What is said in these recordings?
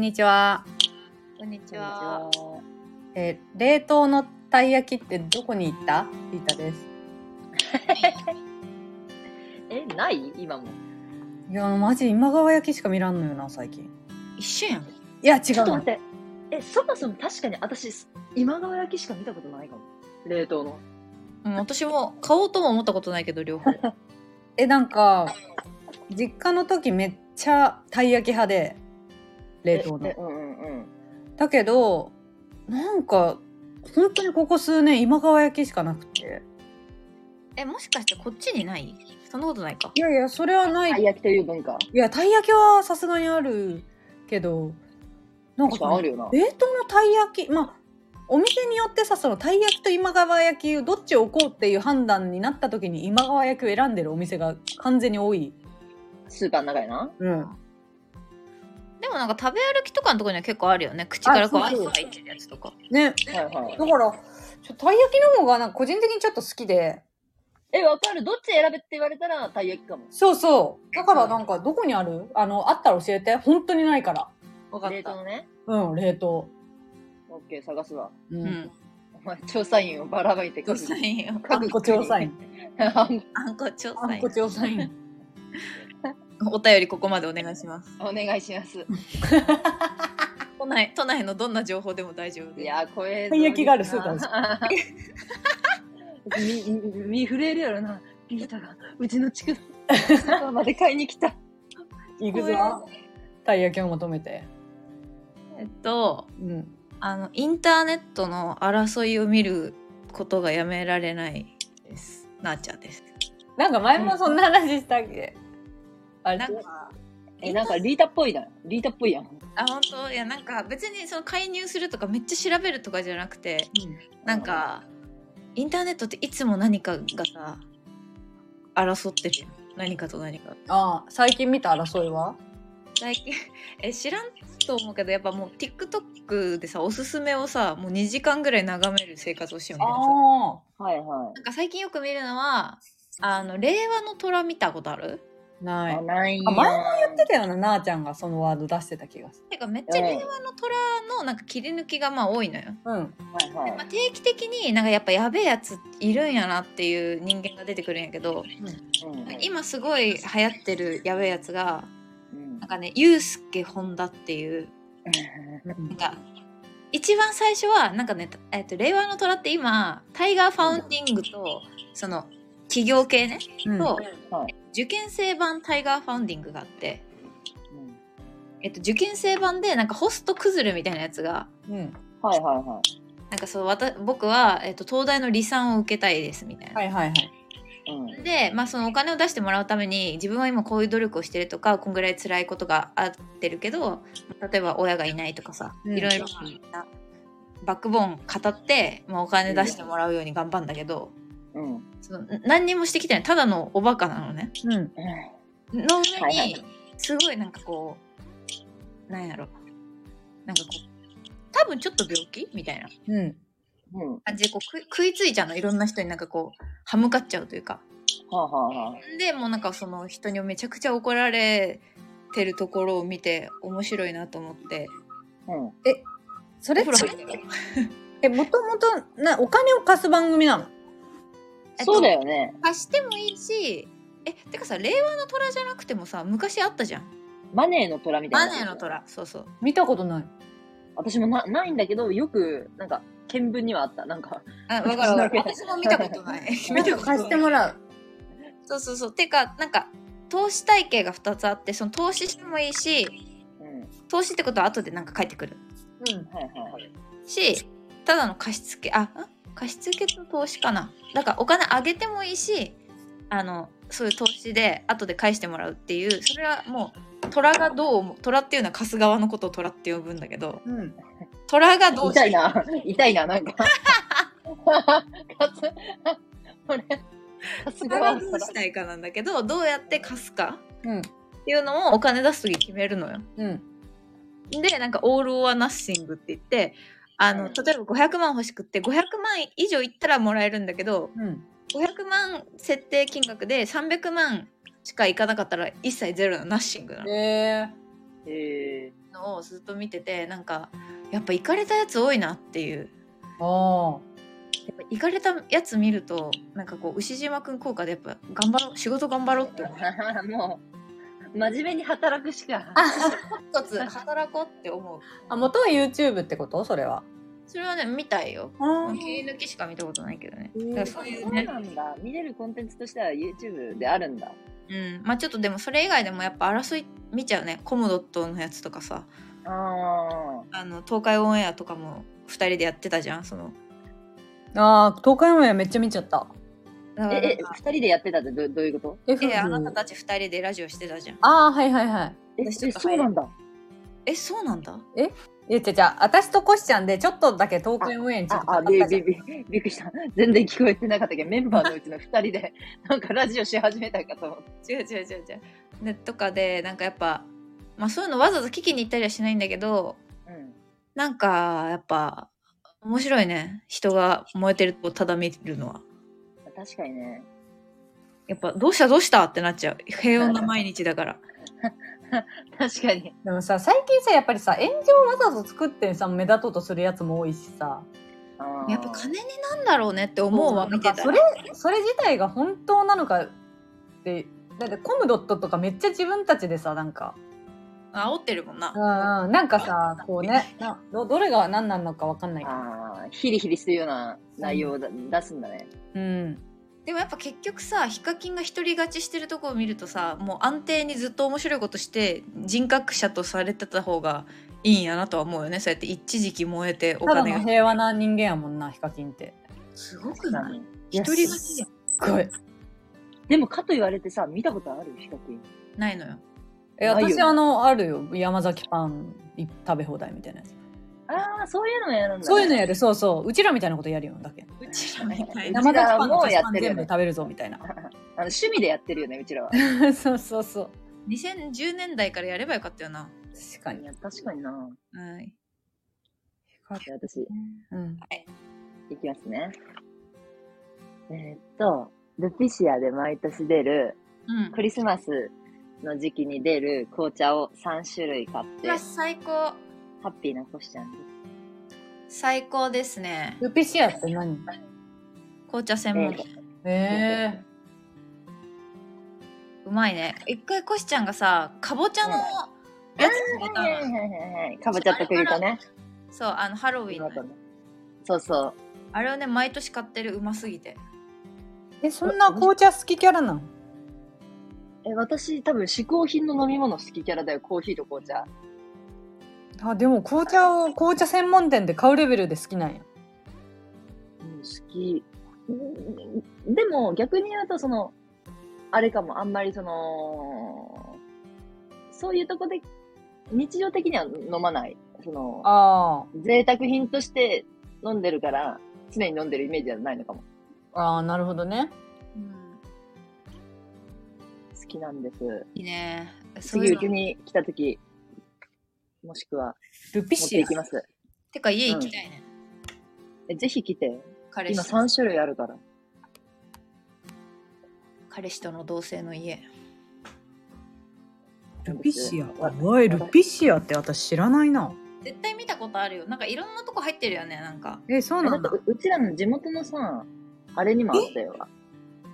んにちは。こんにちは。えー冷凍のたい焼きってどこに行った？リータです。え、ない？今も。いや、マジ今川焼きしか見らんのよな、最近。一緒やん。いや、違うのちょっと待。って。え、そもそも確かに私、今川焼きしか見たことないかも。冷凍の。うん、私も買おうとも思ったことないけど、両方。え、なんか、実家の時めっちゃたい焼き派で、冷凍のえ。うんうんうん。だけど、なんか、本当にここ数年今川焼きしかなくて。え、もしかしてこっちにない？そんなことないか。いやいや、それはない。いたい焼きという文化。や、たい焼きはさすがにあるけど、なんかあるよな。冷凍のたい焼き、まあ、お店によってさ、そのたい焼きと今川焼きをどっちを置こうっていう判断になった時に今川焼きを選んでるお店が完全に多い。スーパーの中やな。うん。でもなんか食べ歩きとかのところには結構あるよね。口からこうアイス入ってるやつとか。ね。はいはい。だから、ちょたい焼きの方がなんか個人的にちょっと好きで。え、わかるどっち選べって言われたらたい焼きかも。そうそう。だからなんかどこにある？あの、あったら教えて。本当にないから。わかった。冷凍のね。うん、冷凍。オッケー、探すわ。うう。ん。お前、調査員をばらまいて調査員よ。あんこ調査員。あんこ調査員あんこ。調査員。お便りここまでお願いします。お願いします。都内、都内のどんな情報でも大丈夫です。いやー、これ。たい焼きがあるスーパーです。み、み、見震えるやろな。リータが、うちの地区のスーパーまで買いに来た。行くぞ。たい焼きを求めて。えっと、うん。あの、インターネットの争いを見ることがやめられないです。なあちゃんです。なんか前もそんな話したっけ？あれ？なんか、え、なんかリータっぽいな。リータっぽいやん。あ本当いやなんか別にその介入するとかめっちゃ調べるとかじゃなくてなんかインターネットっていつも何かがさ争ってるよ何かと何か。ああ、最近見た争いは？最近 え知らんと思うけどやっぱもう TikTok でさおすすめをさもう2時間ぐらい眺める生活をしようみたいなさあはいはなんか最近よく見るのはあの令和の虎見たことある？あ、ない。あ、ない前も言ってたよな、なあちゃんがそのワード出してた気がすてかめっちゃ令和の虎のなんか切り抜きがまあ多いのよる。うん。はいはいまあ、。定期的になんかやっぱやべえやついるんやなっていう人間が出てくるんやけどうん今すごい流行ってるやべえやつがうんなんかねユうスケホンダっていうなんか一番最初はなんかね、えっと令和の虎って今タイガーファンディングとその企業系ねうんとはい受験生版タイガーファンディングがあって、うんえっと、受験生版でなんかホスト崩れみたいなやつがうん。はいはいはなんかそうわた僕は、えっと、東大の理三を受けたいですみたいな。はいはいはい。い。うん。で、まあ、そのお金を出してもらうために自分は今こういう努力をしてるとかこんぐらい辛いことがあってるけど例えば親がいないとかさうんいろいろなバックボーン語って、まあ、お金出してもらうように頑張るんだけどうん。その何にもしてきてないただのおバカなのね。うん。の上にすごいなんかこうなんやろなんかこう多分ちょっと病気みたいなうん。うん。感じでこう食いついちゃうのいろんな人になんかこう歯向かっちゃうというか。はあはあはあ。でもうなんかその人にめちゃくちゃ怒られてるところを見て面白いなと思ってうん。それえ、もともと、な、お金を貸す番組なの？えっとそうだよね。貸してもいいしえてかさ令和の虎じゃなくてもさ昔あったじゃんマネーの虎みたいな。マネーの。虎そうそう見たことない。私もなないんだけど、よく、なんか、見聞にはあった。なんか、あ分かる分かる 私も見たことない 見たことない貸してもらう。そうそうそうてかなんか投資体系が2つあってその投資してもいいしうん。投資ってことは後でなんか返ってくるうん。はいはい。しただの貸付あん貸付と投資かなだからお金あげてもいいしあのそういう投資で後で返してもらうっていうそれはもう虎がどう虎っていうのは貸す側のことを虎って呼ぶんだけどうん。虎がどう痛いな。痛いな、なんか。かつ、これ、かす虎ががどうしたいかなんだけどどうやって貸すかうん。っていうのをお金出す時決めるのよ。うん。でなんかオール・オア・ナッシングって言ってあのうん。例えば500万欲しくって500万以上いったらもらえるんだけどうん。500万設定金額で300万しかいかなかったら一切ゼロのナッシングなの。ええのをずっと見ててなんかやっぱ行かれたやつ多いなっていう。あやっぱ行かれたやつ見るとなんかこう牛島くん効果でやっぱ頑張ろう仕事頑張ろうって思う。もう、真面目に働くしか。一つ働こうって思う。あ元は YouTube ってこと？それは。それはね見たいよ。あ切り抜きしか見たことないけどね。うんだからそういそううねなんだ。見れるコンテンツとしては YouTube であるんだ。うん。まあちょっとでもそれ以外でもやっぱ争い見ちゃうね。コムドットのやつとかさ。ああの東海オンエアとかも2人でやってたじゃんその。あー東海オンエアめっちゃ見ちゃった。え、え、二人でやってたってどどういうこと？ええあなたたち2人でラジオしてたじゃん。ああはいはいはい。え、そうなんだ。えそうなんだ？いやじゃじゃあ私とコシちゃんでちょっとだけ東海オンエアについて語あ、あ、ったじゃんびびびびっくりした。全然聞こえてなかったけど、メンバーのうちの二人で、なんかラジオし始めたかと思って。違う違う違う違う。ねとかでなんかやっぱまあそういうのわざわざ聞きに行ったりはしないんだけどうん。なんかやっぱ面白いね。人が燃えてるとこただ見るのは確かにね。やっぱどうしたどうしたってなっちゃう。平穏な毎日だから。確かに。でもさ最近さやっぱりさ炎上をわざわざ作ってさ目立とうとするやつも多いしさ。やっぱ金になんだろうねって思うわ見てたら。それそれ自体が本当なのかってだってコムドットとかめっちゃ自分たちでさなんか。煽ってるもんな。うんうんなんかさこうねなどどれが何なのかわかんない。けどああ、ヒリヒリするような内容をだ出すんだね。うんでもやっぱ結局さヒカキンが独り勝ちしてるとこを見るとさもう安定にずっと面白いことして人格者とされてた方がいいんやなとは思うよね。そうやって一時期燃えておただ金がの平和な人間やもんなヒカキンって。すごくない？い独り勝ちじゃん。すごい。でも、かと言われてさ、見たことある？ヒカキン。ないのよ。え私あのあるよ。山崎パンい食べ放題みたいなやつああ、そういうのやるんだ、ね。そういうのやるそうそう。うちらみたいなことやるよだけ。うちらみたいうな山崎パンのもやってるよね全部食べるぞみたいな。あの趣味でやってるよね、うちらは。そうそうそう。2010年代からやればよかったよな。確かに。確かにな。はい。じゃあ私、うん。い。きますね。えーっと、ルピシアで毎年出る、うん。クリスマスの時期に出る紅茶を3種類買って、ハうわ最高ッピーなコシちゃんで最高ですね。ルピシアって何？紅茶専門。店えうまいね。一回コシちゃんがさかぼちゃのやつくれたは。かぼちゃと栗とね。そうあのハロウィンの。そうそう。あれをね毎年買ってるうますぎて。ー、えそんな紅茶好きキャラなの？え、私多分嗜好品の飲み物好きキャラだよ。コーヒーと紅茶。あでも紅茶を紅茶専門店で買うレベルで好きなんやうん、好き。うんでも逆に言うとその、あれかも、あんまりその、そういうとこで日常的には飲まない。その、あ贅沢品として飲んでるから、常に飲んでるイメージじゃないのかも。ーあーなるほどねうん好きなんです。いいねそういうの次うちに来た時、もしくはルピ持ってシアいきます。てか家行きたいね、えぜひ来て。今彼氏3種類あるから。彼氏との同棲の家。ルピシア。わおいルピシアって私知らないな。絶対見たことあるよ。なんかいろんなとこ入ってるよねなんか。えそうなんだ。だってううちらの地元のさ、あれにもあったよ。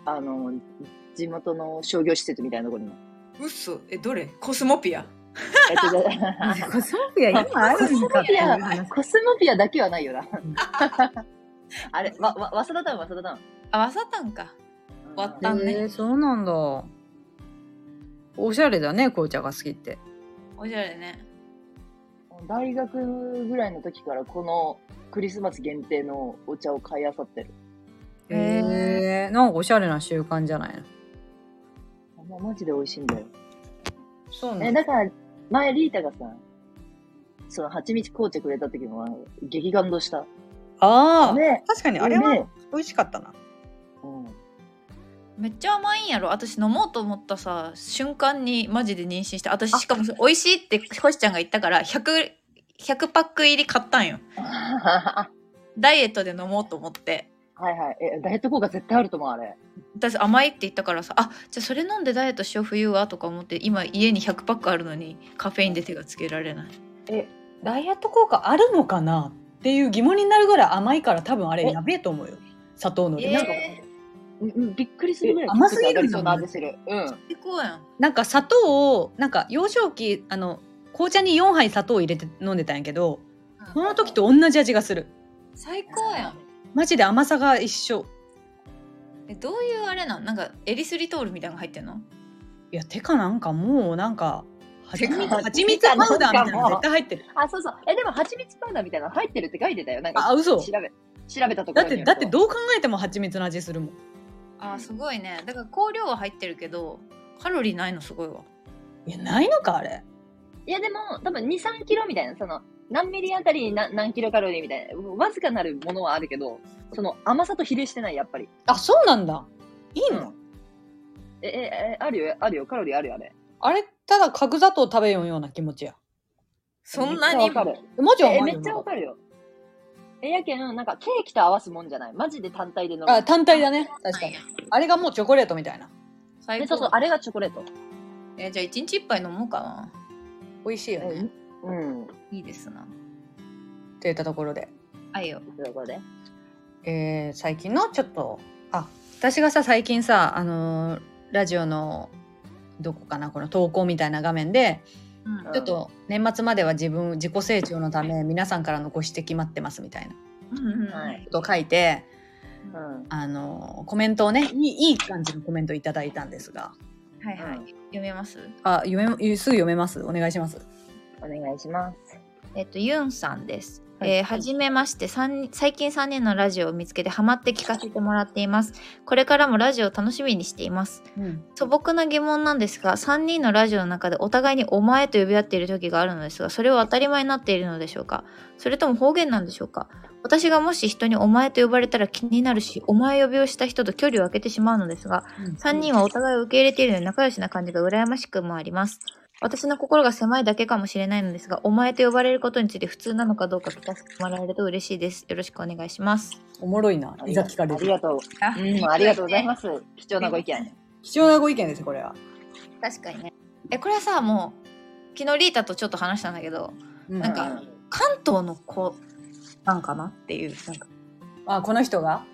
あの、地元の商業施設みたいなところにも。うっそえどれ？コスモピア？えっとコスモピア今あるんかっていう話。コスモピアだけはないよな。あれ、わ、わ、わさだたん、わさだたん。あわさたんか。終わったんね。えー、そうなんだ。おしゃれだね紅茶が好きって。おしゃれね。大学ぐらいの時からこのクリスマス限定のお茶を買いあさってる。へえー、なんかおしゃれな習慣じゃないの？マジで美味しいんだよ。え、そうなんだ。だから、前リータがさ、その蜂蜜紅茶くれた時のは激感動した。ああ、ね。確かにあれはね。美味しかったな。うん。めっちゃ甘いんやろ。私飲もうと思ったさ瞬間にマジで妊娠して私しかも美味しいってコシちゃんが言ったから 100, 100パック入り買ったんよ。ダイエットで飲もうと思ってはいはい。え、ダイエット効果絶対あると思う、あれ。私甘いって言ったからさあじゃあそれ飲んでダイエットしよう冬はとか思って今家に100パックあるのにカフェインで手がつけられない。ダイエット効果あるのかなっていう疑問になるぐらい甘いから多分あれえ？やべえと思うよ。砂糖のり、えー。なんかうんうん、びっくりするぐらい甘すぎるんだ上がりそうな味する。うん。最高やん。なんか砂糖をなんか幼少期あの紅茶に4杯砂糖を入れて飲んでたんやけどその時と同じ味がする。最高やんマジで甘さが一緒。えどういうあれなん？なんかエリスリトールみたいなの？入ってんのいやてかなんかもうなんか蜂蜜てか蜂蜜パウダーみたいなの絶対入ってる。あ、そうそう。え、でも蜂蜜パウダーみたいなの入ってるって書いてたよ。なんか、あ嘘。調べ、調べたとこだってだってどう考えても蜂蜜の味するもん。あーすごいね。だから香料は入ってるけどカロリーないのすごいわ。いやないのかあれ。いや、でも、多分2、3キロみたいな、その、何ミリあたりに何何キロカロリーみたいな、わずかなるものはあるけど、その甘さと比例してない、やっぱり。あそうなんだ。いいの、うん。え、え、え、あるよ、あるよ、カロリーあるよ、あれ。あれただ角砂糖食べようような気持ちや。そんなに？めっちゃわかる。マジえ、めっちゃわかるよ。え、やけん、なんかケーキと合わすもんじゃない？マジで単体で飲む。あ単体だね。確かに。あれがもうチョコレートみたいな。最高。えそうそう、あれがチョコレート。えじゃあ一日一杯飲もうかな。美味しいよね、うん。いいですな。といったところで、あいよ。どこで。えー最近のちょっとあ私がさ最近さあのーラジオのどこかなこの投稿みたいな画面でうん。ちょっと年末までは自分自己成長のため皆さんからのご指摘待ってますみたいな。こ。とを書いてうん。あのーコメントをねいい感じのコメントいただいたんですが。はいはい、うん。読めます？あ読めすぐ読めます？お願いしますお願いします。えっとユンさんです。はい。えーはじめまして。最近3人のラジオを見つけてハマって聞かせてもらっています。これからもラジオを楽しみにしています。うん。素朴な疑問なんですが3人のラジオの中でお互いに「お前」と呼び合っている時があるのですがそれは当たり前になっているのでしょうか？それとも方言なんでしょうか？私がもし人に「お前」と呼ばれたら気になるし「お前」呼びをした人と距離を空けてしまうのですが3人はお互いを受け入れているので仲良しな感じが羨ましくもあります私の心が狭いだけかもしれないのですが、お前と呼ばれることについて普通なのかどうか聞かせてもらえると嬉しいです。よろしくお願いします。おもろいないざ聞かれるありがとう。あうん、ありがとうございます。貴重なご意見。貴重なご意見ですこれは、確かにね。え、これはさ、もう、昨日リータとちょっと話したんだけど、うんなんか関東の子なんかなっていう、なんか、あこの人が？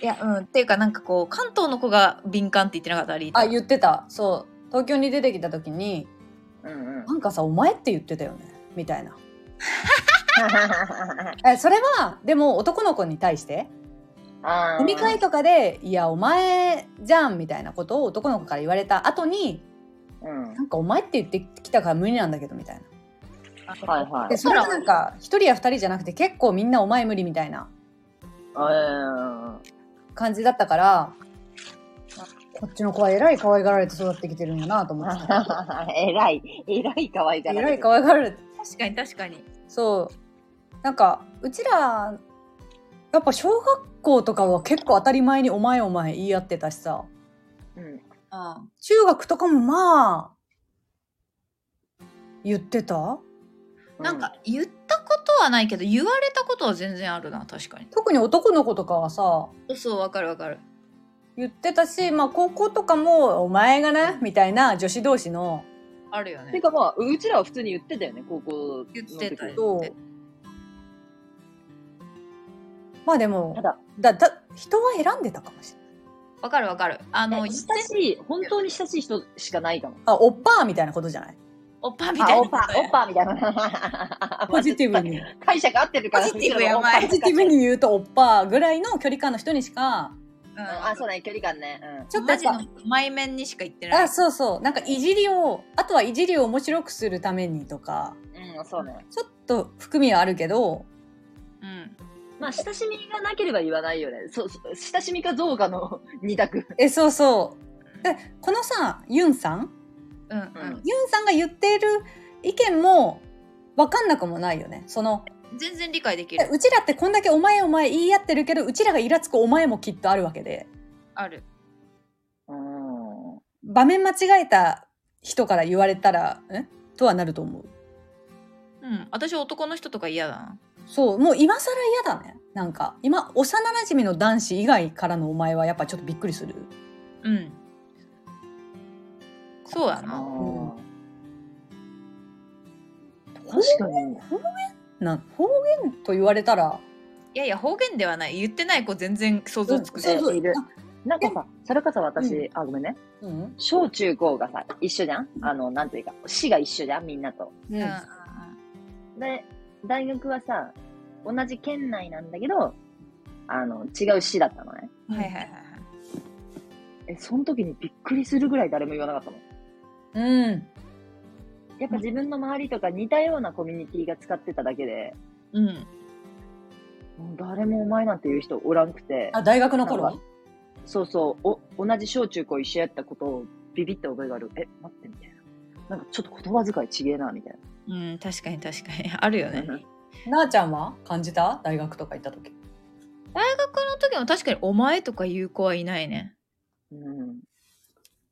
いや、うん、っていうかなんかこう、関東の子が敏感って言ってなかったリータ。あ言ってたそう東京に出てきた時にうんうん。なんかさお前って言ってたよね？みたいな。えそれはでも男の子に対して？飲み会とかで「いやお前じゃん」みたいなことを男の子から言われた後にうん「なんかお前って言ってきたから無理なんだけど」みたいな。はいはい。でそれはなんか一人や二人じゃなくて結構みんな「お前無理」みたいなうん。感じだったからこっちの子はえらい可愛がられて育ってきてるんだなと思って。たえらい、えらい可愛いがえられてる。らい可愛がられて確かに確かに。そう。なんかうちらやっぱ小学校とかは結構当たり前に「お前お前」言い合ってたしさ。うん。あ中学とかもまあ言ってた？なんか言ったことはないけど言われたことは全然あるな確かに。特に男の子とかはさそうわかるわかる言ってたし、まあ、高校とかも「お前がな」みたいな女子同士の。あるよね。てかまあ、うちらは普通に言ってたよね、高校の時。言ってたよそう。まあでもただ、だだ人は選んでたかもしれない。わかるわかる。あの親しい、本当に親しい人しかないかも。あおっぱーみたいなことじゃない？おっぱみたいな。あ、おっぱ、おっぱみたいな。ポジティブに。解釈合ってるから。ポジティブやばい。ポジティブに言うとおっぱーぐらいの距離感の人にしかうん。あ、そうだね、距離感ね。うん。ちょっとマジの前面にしか言ってない。ぱあそうそう。なんかいじりをあとはいじりを面白くするためにとか。うん、そうね。ちょっと含みはあるけど。うん。まあ、親しみがなければ言わないよね。そう、そう親しみかどうかの 二択。えそうそう。でこのさユンさんうん？うんうん。ユンさんが言っている意見も分かんなくもないよね。その全然理解できる。えうちらってこんだけ「お前お前」言い合ってるけどうちらがイラつく「お前」もきっとあるわけで。ある。うん。場面間違えた人から言われたら「ん?」とはなると思う。うん私男の人とか嫌だな。そうもう今更嫌だね。なんか今幼馴染の男子以外からのお前はやっぱちょっとびっくりする。うん。そうやあなー確かに。な方言と言われたらいやいや方言ではない。言ってない子全然想像つくそうそう。いる。あなんかさ、それこそ私、うあ、ごめんね。うん。小中高がさ、一緒じゃん？あの、なんていうか、市が一緒じゃん？みんなと。うん。で、大学はさ、同じ県内なんだけど、あの、違う市だったのね。はいはいはい。え、その時にびっくりするぐらい誰も言わなかったの？うんやっぱ自分の周りとか似たようなコミュニティが使ってただけで、うん。もう誰もお前なんて言う人おらんくて、あ大学の頃そうそう、お、同じ小中高一緒やったことをビビった覚えがある。え、待って、みたいな。なんかちょっと言葉遣いちげえな、みたいうん確かに確かに。あるよね。な。なあちゃんは感じた？大学とか行った時。大学の時も確かに「お前」とか言う子はいないね。うん。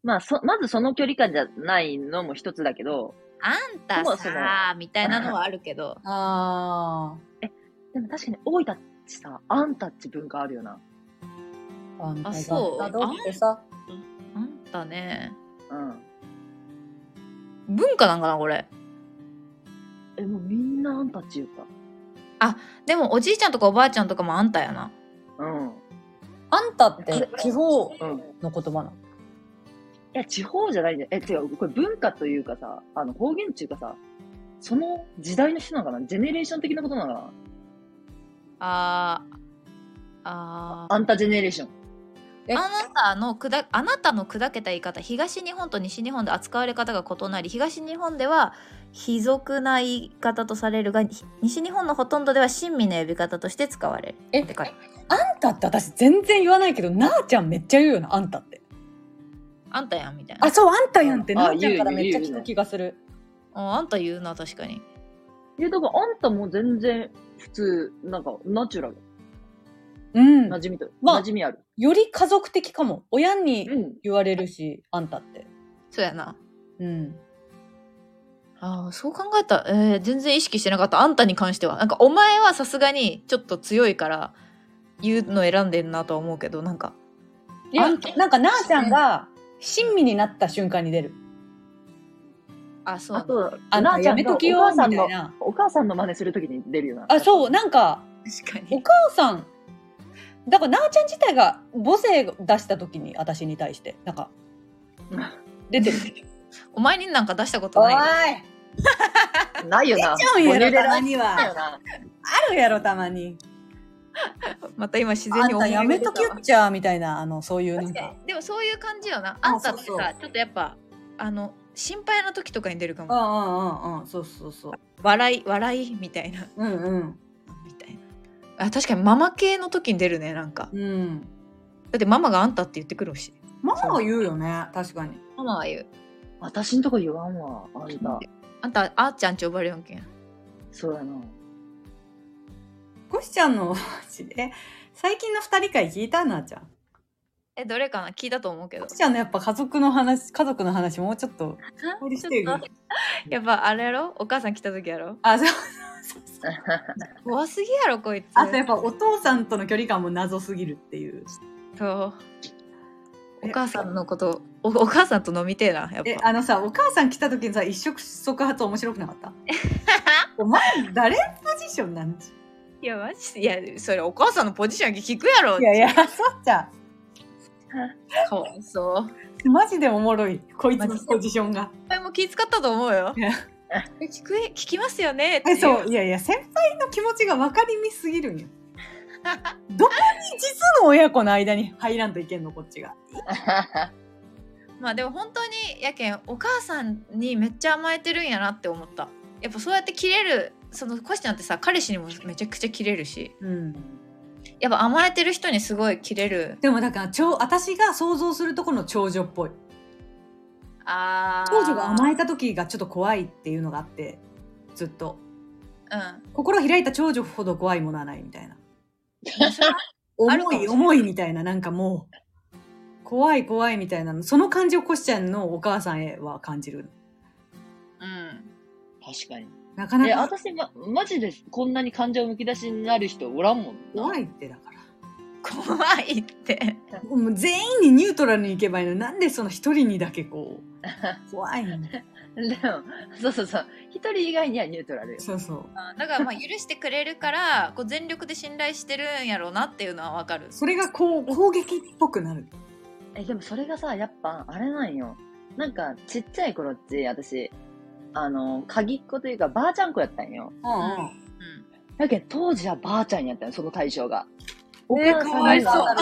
まあ、そ、まずその距離感じゃないのも一つだけど、あんたさみたいなのはあるけど あでも確かに大分ってさ、あんたっち文化あるよな。ああんたあそうあんたねうん。文化なんかなこれえ、もうみんなあんたっち言った。でもおじいちゃんとかおばあちゃんとかもあんたやなうん。あんたって地方うん。の言葉なの？いや、地方じゃないんだよ。え、違う、これ文化というかさ、あの、方言っていうかさ、その時代の人なのかな？ジェネレーション的なことなのかな？あーあー。あんたジェネレーション。えあなたのくだあなたの砕けた言い方東日本と西日本で扱われ方が異なり東日本では卑俗な言い方とされるがひ西日本のほとんどでは親身の呼び方として使われるえって書いてあんたって私全然言わないけどなあちゃんめっちゃ言うよなあんたってあんたやんみたいな。あそうあんたやんってあなあちゃんから言うめっちゃ聞く気がする。ああんた言うな確かに。いや、だからあんたも全然普通、なんか、ナチュラル。うん。馴染みと、まあ馴染みある。より家族的かも。親にうん。言われるしあんたって。そうやな。うん。ああそう考えたら、えー全然意識してなかった。あんたに関しては。なんかお前はさすがにちょっと強いから言うの選んでんなとは思うけどなんか。いやなんかなあちゃんが親身になった瞬間に出る。あそう。なんだあと、あなあちゃんがおやめときよ母さんのみたい、な。お母さんの真似するときに出るよな。あそうなんかお確かに。母さんだからなあちゃん自体が母性出した時に私に対してなんか 出てる。お前になんか出したことないよ。い。ないよな。出ちゃうんやろたまには。だよな。あるやろたまに また今自然に思いやめときっちゃみたいなあのそういうなんか。でもそういう感じよな。ああんたってさそうそう。ちょっとやっぱあの心配な時とかに出るかも。うんうんうんうん。そうそうそう。笑い笑いみたいな。うんうん。みたいな。あ確かにママ系の時に出るねなんか。うん。だってママがあんたって言ってくるし。ママは言うよね。確かに。ママは言う。私んとこ言わんわ、あんた。あんたあっちゃんち呼ばれよんけん。そうやな。コシちゃんのえ最近の二人会聞いたなあちゃんえどれかな？聞いたと思うけど。コシちゃんのやっぱ家族の話家族の話もうちょっと やっぱあれやろ？お母さん来た時やろ？あそう怖すぎやろこいつ。あとやっぱお父さんとの距離感も謎すぎるっていう。そう。お母さんのことおお母さんと飲みてえなやっぱ。えあのさお母さん来た時にさ一触即発面白くなかった？お前誰ポジションなんじいやマジで。いやそれお母さんのポジション聞くやろ。いやいやそうじゃかわいそう。マジでおもろい。こいつのポジションが。これも気使ったと思うよ。聞く聞きますよね。ってそう。いやいや先輩の気持ちが分かりみすぎるんよ。どこに実の親子の間に入らんといけんのこっちが。まあでも本当にやけんお母さんにめっちゃ甘えてるんやなって思った。やっぱそうやって切れるそのコシちゃんってさ彼氏にもめちゃくちゃ切れるし。うん。やっぱ甘えてる人にすごい切れる。でもだから長私が想像するところの長女っぽい。あー。長女が甘えた時がちょっと怖いっていうのがあってずっと。うん。心開いた長女ほど怖いものはないみたいな。重い重いみたいななんかもう怖い怖いみたいなその感じをコシちゃんのお母さんへは感じる。うん。確かに。え、なかなか私、ま、マジでこんなに感情むき出しになる人おらんもんな。怖いってだから。怖いって。もう全員にニュートラルに行けばいいのになんでその一人にだけこう 怖いのでも、そうそうそう。一人以外にはニュートラルよ。そうそうだからまあ許してくれるからこう全力で信頼してるんやろうなっていうのはわかる。それがこう攻撃っぽくなるえ、でもそれがさ、やっぱ、あれなんよ。なんか、ちっちゃい頃って、私、あの、鍵っ子というか、ばあちゃん子やったんよ。うんうんだけど、当時はばあちゃんやったんよ、その対象が。おえー母さんかわいそうが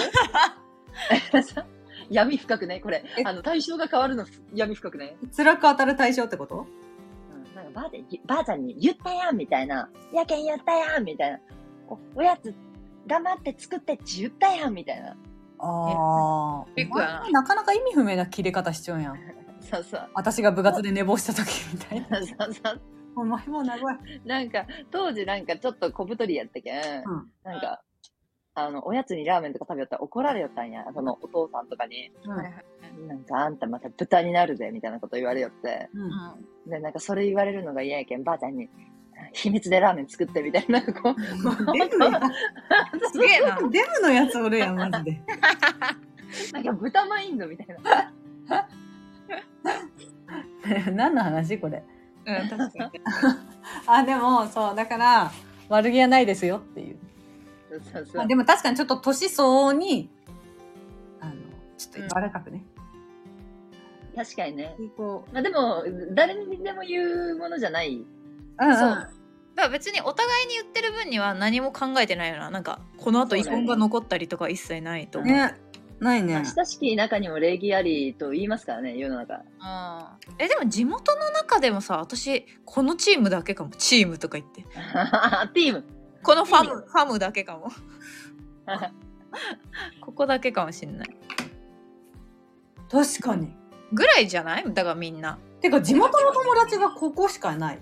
闇深くね、これえ。あの、対象が変わるの闇深くね。辛く当たる対象ってこと？うん、なんかばあちゃん、ばあちゃんに言ったやんみたいな。やけん言ったやんみたいな。おおやつ、頑張って作ってって言ったやんみたいな。ああなかなか意味不明な切れ方しちゃうやんそうそう。私が部活で寝坊した時みたいなそうそうそう。お前も長いなんか、当時なんかちょっと小太りやったけん、うんなんか、あの、おやつにラーメンとか食べよったら怒られよったんや。そのお父さんとかに。うんはいはいなんかあんたまた豚になるぜ、みたいなこと言われよって。うんうんで、なんかそれ言われるのが嫌やけん、ばあちゃんに、秘密でラーメン作ってみたいな、こう。デブや すげえな。デブのやつおるやんマジで なんか豚マインドみたいな。何の話？これうん確かに。あでもそうだから悪気はないですよっていうそうそうそうまあ、。でも確かにちょっと年相応にあのちょっと柔らかくね、確かにね。こまあでも、誰にでも言うものじゃない。ううんうんそう。だから別にお互いに言ってる分には何も考えてないよな。なんかこの後遺恨が残ったりとか一切ないと思う。ねないね。親しき中にも礼儀ありと言いますからね、世の中。うん。えでも地元の中でもさ私このチームだけかも。チームとか言って。ティーム。このファムファムだけかも。ここだけかもしんない。確かに。ぐらいじゃない？だからみんな。てか地元の友達がここしかない。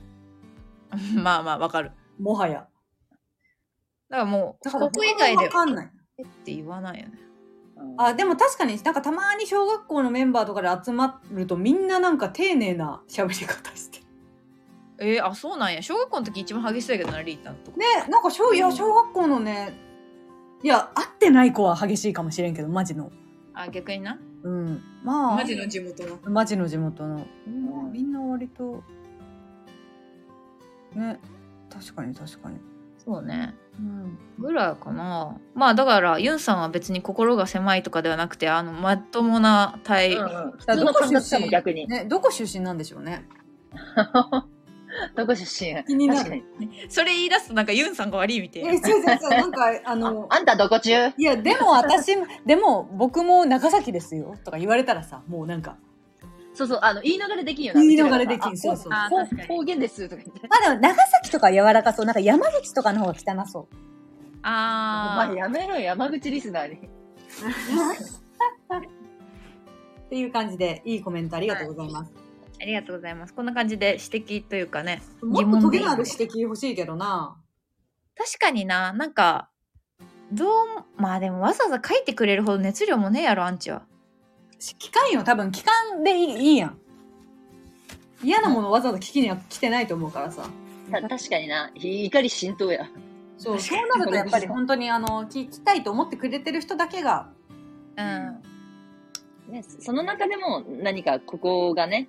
まあまあわかる。もはや。だからもうだからここ以外でわかんない。って言わないよねあでも確かになんかたまに小学校のメンバーとかで集まるとみんななんか丁寧な喋り方して。えー、あそうなんや。小学校の時一番激しそうやけどなリータのとこねなんか小いや小学校のねいや会ってない子は激しいかもしれんけどマジの。あ逆にな？うん。まあ。マジの地元の。マジの地元の、ん。みんな割と。ね。確かに確かに、そうねうん、ぐらいかな。まあだからユンさんは別に心が狭いとかではなくてあのまともな対、うんうん。普通の感覚かも逆に。ねどこ出身なんでしょうね。どこ出身？気になる。それ言い出すとなんかユンさんが悪いみたいな。え違う違う違う。なんかあのああんたどこ中？いやでも私でも僕も長崎ですよとか言われたらさもうなんかそうそう、あの、言い逃れできんよな。言い逃れできんそうそうあ方言ですとか言って。まあでも長崎とか柔らかそう。なんか山口とかの方が汚そう。おあ前やめろよ、山口リスナーに。っていう感じでいいコメントありがとうございます、ありがとうございます。こんな感じで指摘というかねもっとトゲのある指摘欲しいけどな。確かにな。なんかどうまあでもわざわざ書いてくれるほど熱量もねえやろアンチはし聞かんよ多分聞かんでいいいいやん。嫌なものわざわざ聞きには来てないと思うからさ。た確かにな、怒り浸透や。そうそうなるとやっぱり本当にあの聞きたいと思ってくれてる人だけが。うん。ね、その中でも何かここがね、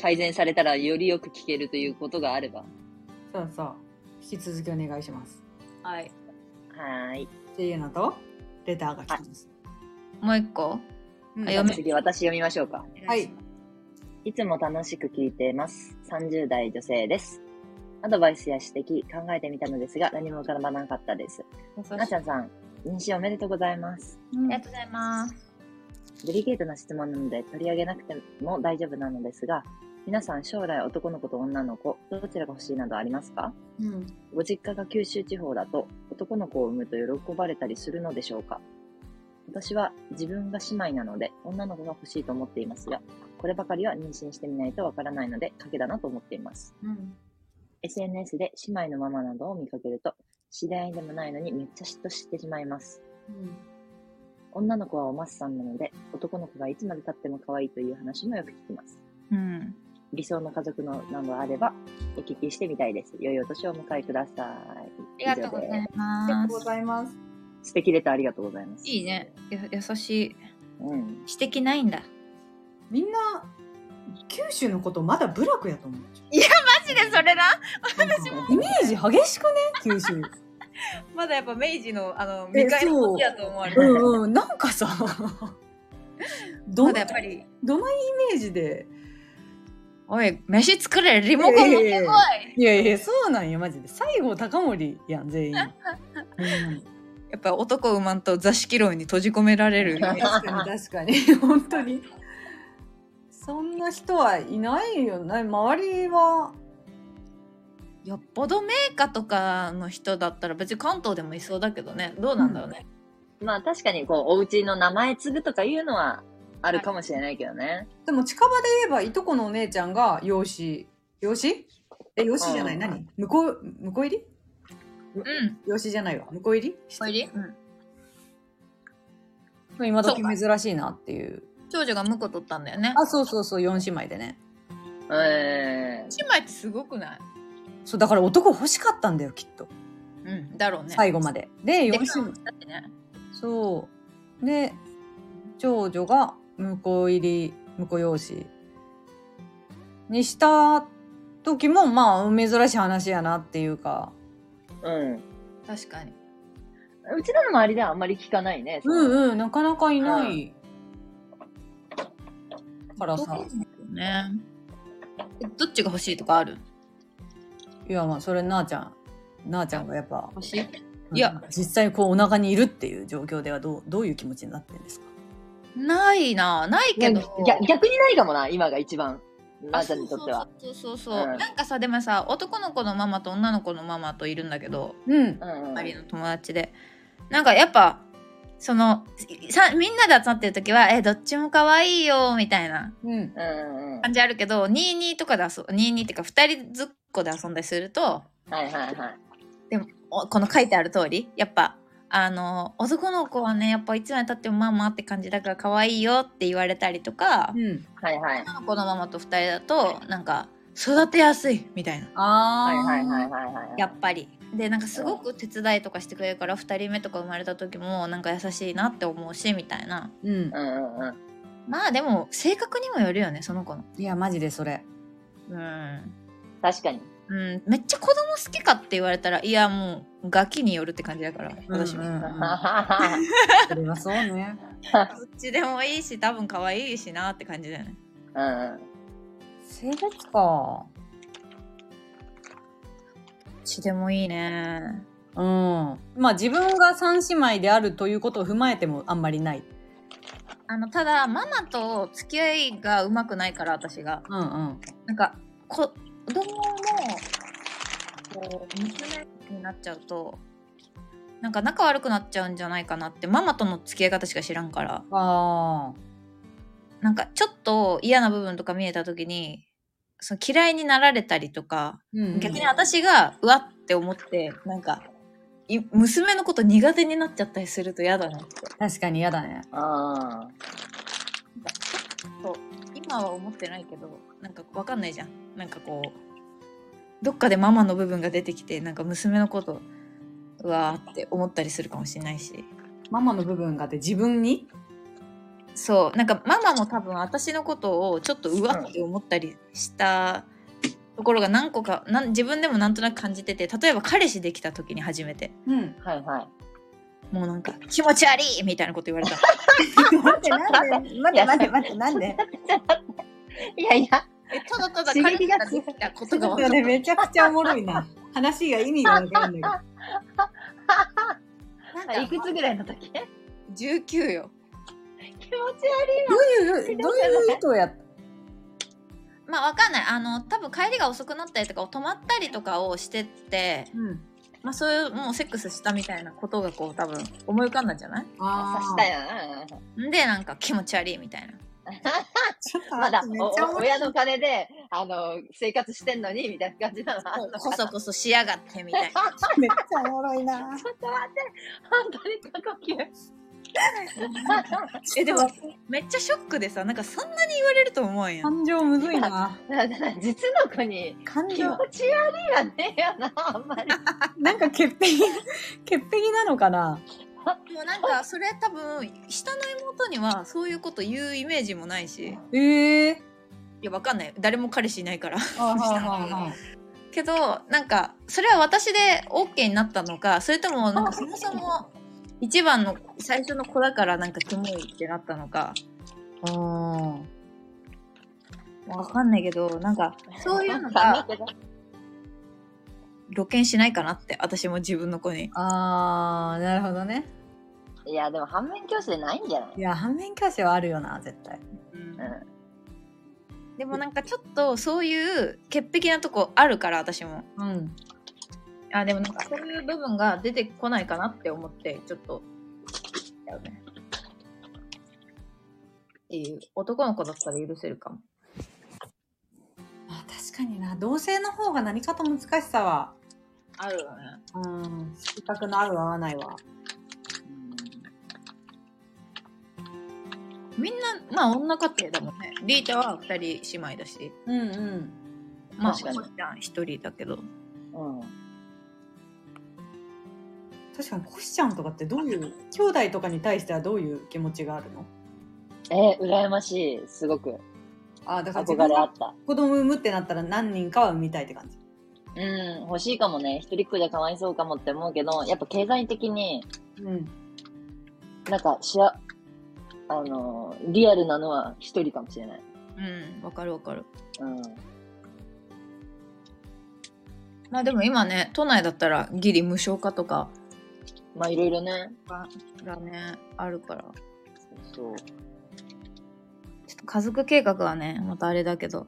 改善されたらよりよく聞けるということがあれば。そうそう。引き続きお願いします。はい。はーい。っていうのとレターが来てます、もう一個？うん次私読みましょうか。はいいつも楽しく聞いています。30代女性です。アドバイスや指摘考えてみたのですが何も浮かばなかったです。なちゃんさん、妊娠おめでとうございます。うんありがとうございますデリケートな質問なので取り上げなくても大丈夫なのですが、皆さん将来男の子と女の子、どちらが欲しいなどありますか？うんご実家が九州地方だと男の子を産むと喜ばれたりするのでしょうか？私は自分が姉妹なので女の子が欲しいと思っていますが、こればかりは妊娠してみないとわからないので賭けだなと思っています。うん SNS で姉妹のママなどを見かけると、知り合いでもないのにめっちゃ嫉妬してしまいます。女の子はおマスさんなので、男の子がいつまで経っても可愛いという話もよく聞きます。うん理想の家族のなどあれば、お聞きしてみたいです。良いお年をお迎えください。ありがとうございありがますとうご。ざいます。素敵レターありがとうございます。いいね。や優しい。うん。指摘ないんだ。みんな九州のことまだ部落やと思う。マジでそれな？イメージ激しくね？九州。まだやっぱ明治のあのえ未開の時やと思われる。んうんなんかさどまだやっぱり、どのイメージで？おい、飯作れ、リモコン持ってこい、いやいやそうなんよマジで西郷隆盛やん全員。うんやっぱ男産まんと座敷牢に閉じ込められる。確かに確かに。本当に。そんな人はいないよね。周りは。よっぽど名家とかの人だったら別に関東でもいそうだけどね。どうなんだろうね。まあ確かに、こう、お家の名前継ぐとかいうのはあるかもしれないけどね。でも近場で言えばいとこのお姉ちゃんが養子。養子？え養子じゃない。うん。何？向こう向こう入り？うん。養子じゃないわ。向こう入り？おいり？うん。今時珍しいなっていう。長女が婿取ったんだよね。あそうそうそう。4姉妹でね。え姉妹ってすごくない？そうだから男欲しかったんだよきっと。うん。だろうね。最後まで。で4で姉妹。だってね。そう。で長女が向こう入り婿養子にした時もまあ珍しい話やなっていうか。ー、うん。確かに。うちらの周りではあんまり聞かないね。うんうんなかなかいない、からさね。えどっちが欲しいとかある？いやまあそれなあちゃんなあちゃんがやっぱ欲しい？いや実際こうお腹にいるっていう状況ではどうどういう気持ちになってるんですか？ないなないけど。逆逆にないかもな、今が一番。なあちゃんにとっては。そうそうそうそう、うんなんかさでもさ男の子のママと女の子のママといるんだけどうんうんうん。周りの友達でなんかやっぱそのさみんなで集まってる時は「えどっちも可愛いよ」みたいなうんうんうん。感じあるけど22とかで遊ぶ22っていうか2人ずっこで遊んだりするとはいはいはい。でもおこの書いてある通りやっぱあの男の子はねやっぱいつまでたってもママって感じだから可愛いよって言われたりとか、うん。はいはい。女の子のママと2人だとなんか育てやすいみたいな。あー。はいはいはいはいはい。やっぱり。でなんかすごく手伝いとかしてくれるから2人目とか生まれた時もなんか優しいなって思うしみたいな。うん。うんうんうん。まあでも性格にもよるよねその子の。いやマジでそれ。うん、確かに。うん、めっちゃ子供好きかって言われたらいやもうガキによるって感じだから私も、うんうんうん。は それはそうね。どっちでもいいし多分可愛いしなって感じだよね。うん性別か。どっちでもいいね。うん。まあ自分が三姉妹であるということを踏まえてもあんまりない。あのただママと付き合いがうまくないから私が。うんうん。なんか子供もこう娘になっちゃうとなんか仲悪くなっちゃうんじゃないかなってママとの付き合い方しか知らんから。あなんかちょっと嫌な部分とか見えた時にその嫌いになられたりとか、ー、うんうん、逆に私がうわって思ってなんかい娘のこと苦手になっちゃったりすると嫌だなって。確かに嫌だね。あそう今は思ってないけどなんかわかんないじゃん。なんかこうどっかでママの部分が出てきてなんか娘のことうわーって思ったりするかもしれないし。ママの部分があって自分に？そう。なんかママも多分私のことをちょっとうわって思ったりしたところが何個かなん自分でもなんとなく感じてて例えば彼氏できた時に初めて。うん。あ。はいはい。もうなんか気持ち悪いみたいなこと言われた。待ってなんで待って待って待ってなんでいやいや、えただただ刺彼がができたことが分かねめちゃくちゃおもろいな。話が意味がわかんない。なんかいくつぐらいの時？19よ。気持ちどういうどういう意図やまあわかんない。あの多分帰りが遅くなったりとか泊まったりとかをしてってうんまあそういうもうセックスしたみたいなことがこう多分思い浮かんだんじゃない？あしたよんでなんか気持ち悪いみたいなちょっとな。まだ親の金で、あの、生活してんのに、みたいな感じなの。こそこそしやがってみたいな めっちゃおもろいな ちょっと待って、本当に過呼吸。えでもめっちゃショックでさなんかそんなに言われると思わんやん。感情むずいな。だから実の子に感情。気持、ち悪いはねえよな、あんまり。なんか潔癖、潔癖なのかな？でもなんかそれ多分下の妹にはそういうこと言うイメージもないし。ええいやわかんない。誰も彼氏いないから。けどなんかそれは私で OK になったのかそれともなんかそもそも一番の最初の子だからなんかキモいってなったのかあわかんないけどなんかそういうのが露見しないかなって私も自分の子にあー、なるほどね。いや、でも反面教師でないんじゃない？いや、反面教師はあるよな、絶対。うん。でもなんかちょっとそういう潔癖なとこあるから私もうん。あでもなんかそういう部分が出てこないかなって思ってちょっと。ねっていう男の子だったら許せるかも。あ確かにな、同性の方が何かと難しさは、あるよね。うん、性格の合う合わないは。みんなまあ女家庭だもんね。リータは二人姉妹だし。うんうん。まあ確かに。こっちゃん一人だけど。うん。確かにコシちゃんとかってどういう兄弟とかに対してはどういう気持ちがあるの？えー、羨ましい。すごく。あだから自分が憧れあった。子供産むってなったら何人かは産みたいって感じうん、欲しいかもね。一人っ子じゃかわいそうかもって思うけど、やっぱ経済的に、うんなんか、しあ、あのー、リアルなのは一人かもしれない。うんわかるわかるうん。まあでも今ね都内だったらギリ無償化とかまあ、いろいろね。がねあるからそう。ちょっと家族計画はねまたあれだけど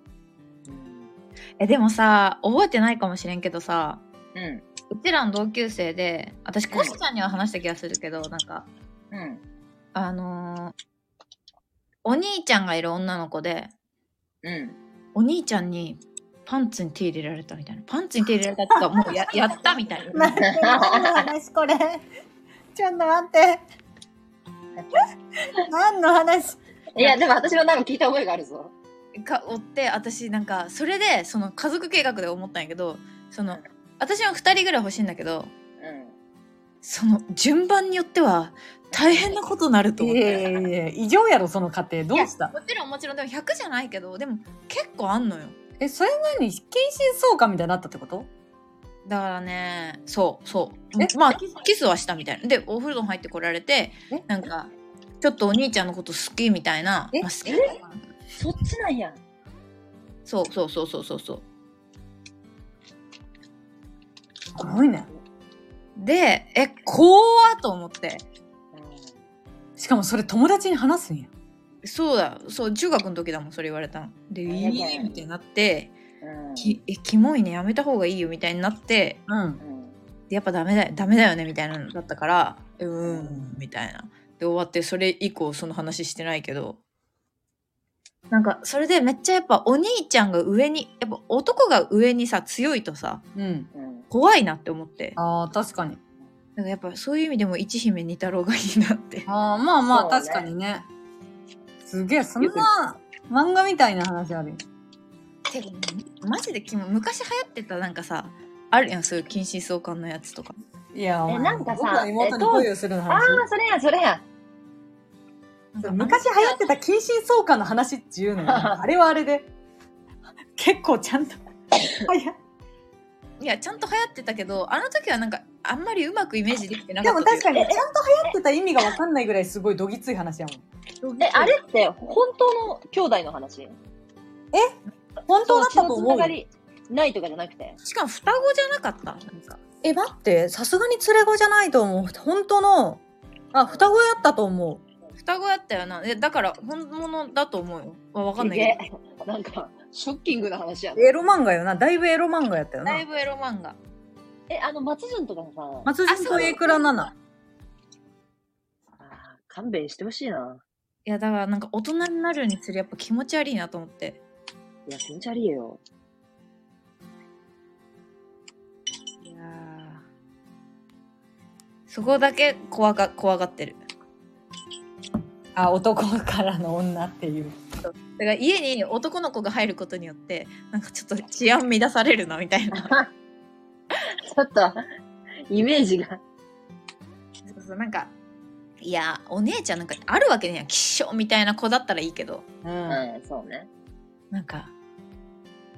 うん。えでもさ覚えてないかもしれんけどさうん。うちらの同級生で私コシちゃんには話した気がするけどなんかうん。あのーお兄ちゃんがいる女の子でうん。お兄ちゃんにパンツに手入れられたみたいなパンツに手入れられたっていうか もうややったみたいな 何の話これちょっと待って何の話いや、でも私はなんか聞いた覚えがあるぞ。か追って私なんかそれでその家族計画で思ったんやけどその私は2人ぐらい欲しいんだけどうん。その順番によっては大変なことになると思って。いやいやいや異常やろその家庭どうしたもちろんもちろんでも100じゃないけどでも結構あんのよえそれ何近親相関みたいになったってこと？だからねそうそう。え？まあキスはしたみたいな。でお風呂入ってこられてえ？なんかちょっとお兄ちゃんのこと好きみたいな、え？まあ、好き。え？そっちなんや。そうそうそうそうそうそう。すごいね。でえ怖っと思って。しかもそれ友達に話すんやそうだ。そう中学の時だもんそれ言われたの。で「い。い?」やだよみたいになってうん。きえキモいねやめた方がいいよみたいになってうん。やっぱダメだよダメだよねみたいなのだったからうーんみたいな。で終わってそれ以降その話してないけど。なんかそれでめっちゃやっぱお兄ちゃんが上にやっぱ男が上にさ強いとさうん。うん。怖いなって思って。あー確かに。なんかやっぱそういう意味でも一姫二太郎がいいなって。あーまあまあ、確かにねすげえそんな漫画みたいな話あるよ。けどマジでキモい昔流行ってたなんかさあるやんそういう近親相関のやつとか。いやえなんかさ僕は妹に恋をするのあ話。あ、それや、それや。そう昔流行ってた近親相関の話っていうのが あれはあれで。結構ちゃんと はいいやちゃんと流行ってたけどあの時はなんかあんまりうまくイメージできてなでかったも確かにちゃんと流行ってた意味が分かんないぐらいすごいどぎつい話やもん。え、あれって本当の兄弟の話？本当だったとうよ。のつながりないとかじゃなくて？しかも双子じゃなかった？なんか。え待ってさすがに連れ子じゃないと思う。本当のあ双子やったと思う。双子やったよな。えだから本物だと思うよ。わわかんないすげけどえ。なんか、ショッキングな話やな。エロ漫画よな。だいぶエロ漫画やったよな。だいぶエロ漫画え、あの、松潤とかさ、松潤と榮倉奈々あー勘弁してほしいな。いやだからなんか大人になるにつれやっぱ気持ち悪いなと思って。いや、気持ち悪いよ。いやーそこだけ怖が怖がってる。あ男からの女っていう。だから家に男の子が入ることによってなんかちょっと治安乱されるなみたいな ちょっと、イメージが。そうそうなんかいやお姉ちゃんなんかあるわけねや気性みたいな子だったらいいけどうん、うん、そうね。なんか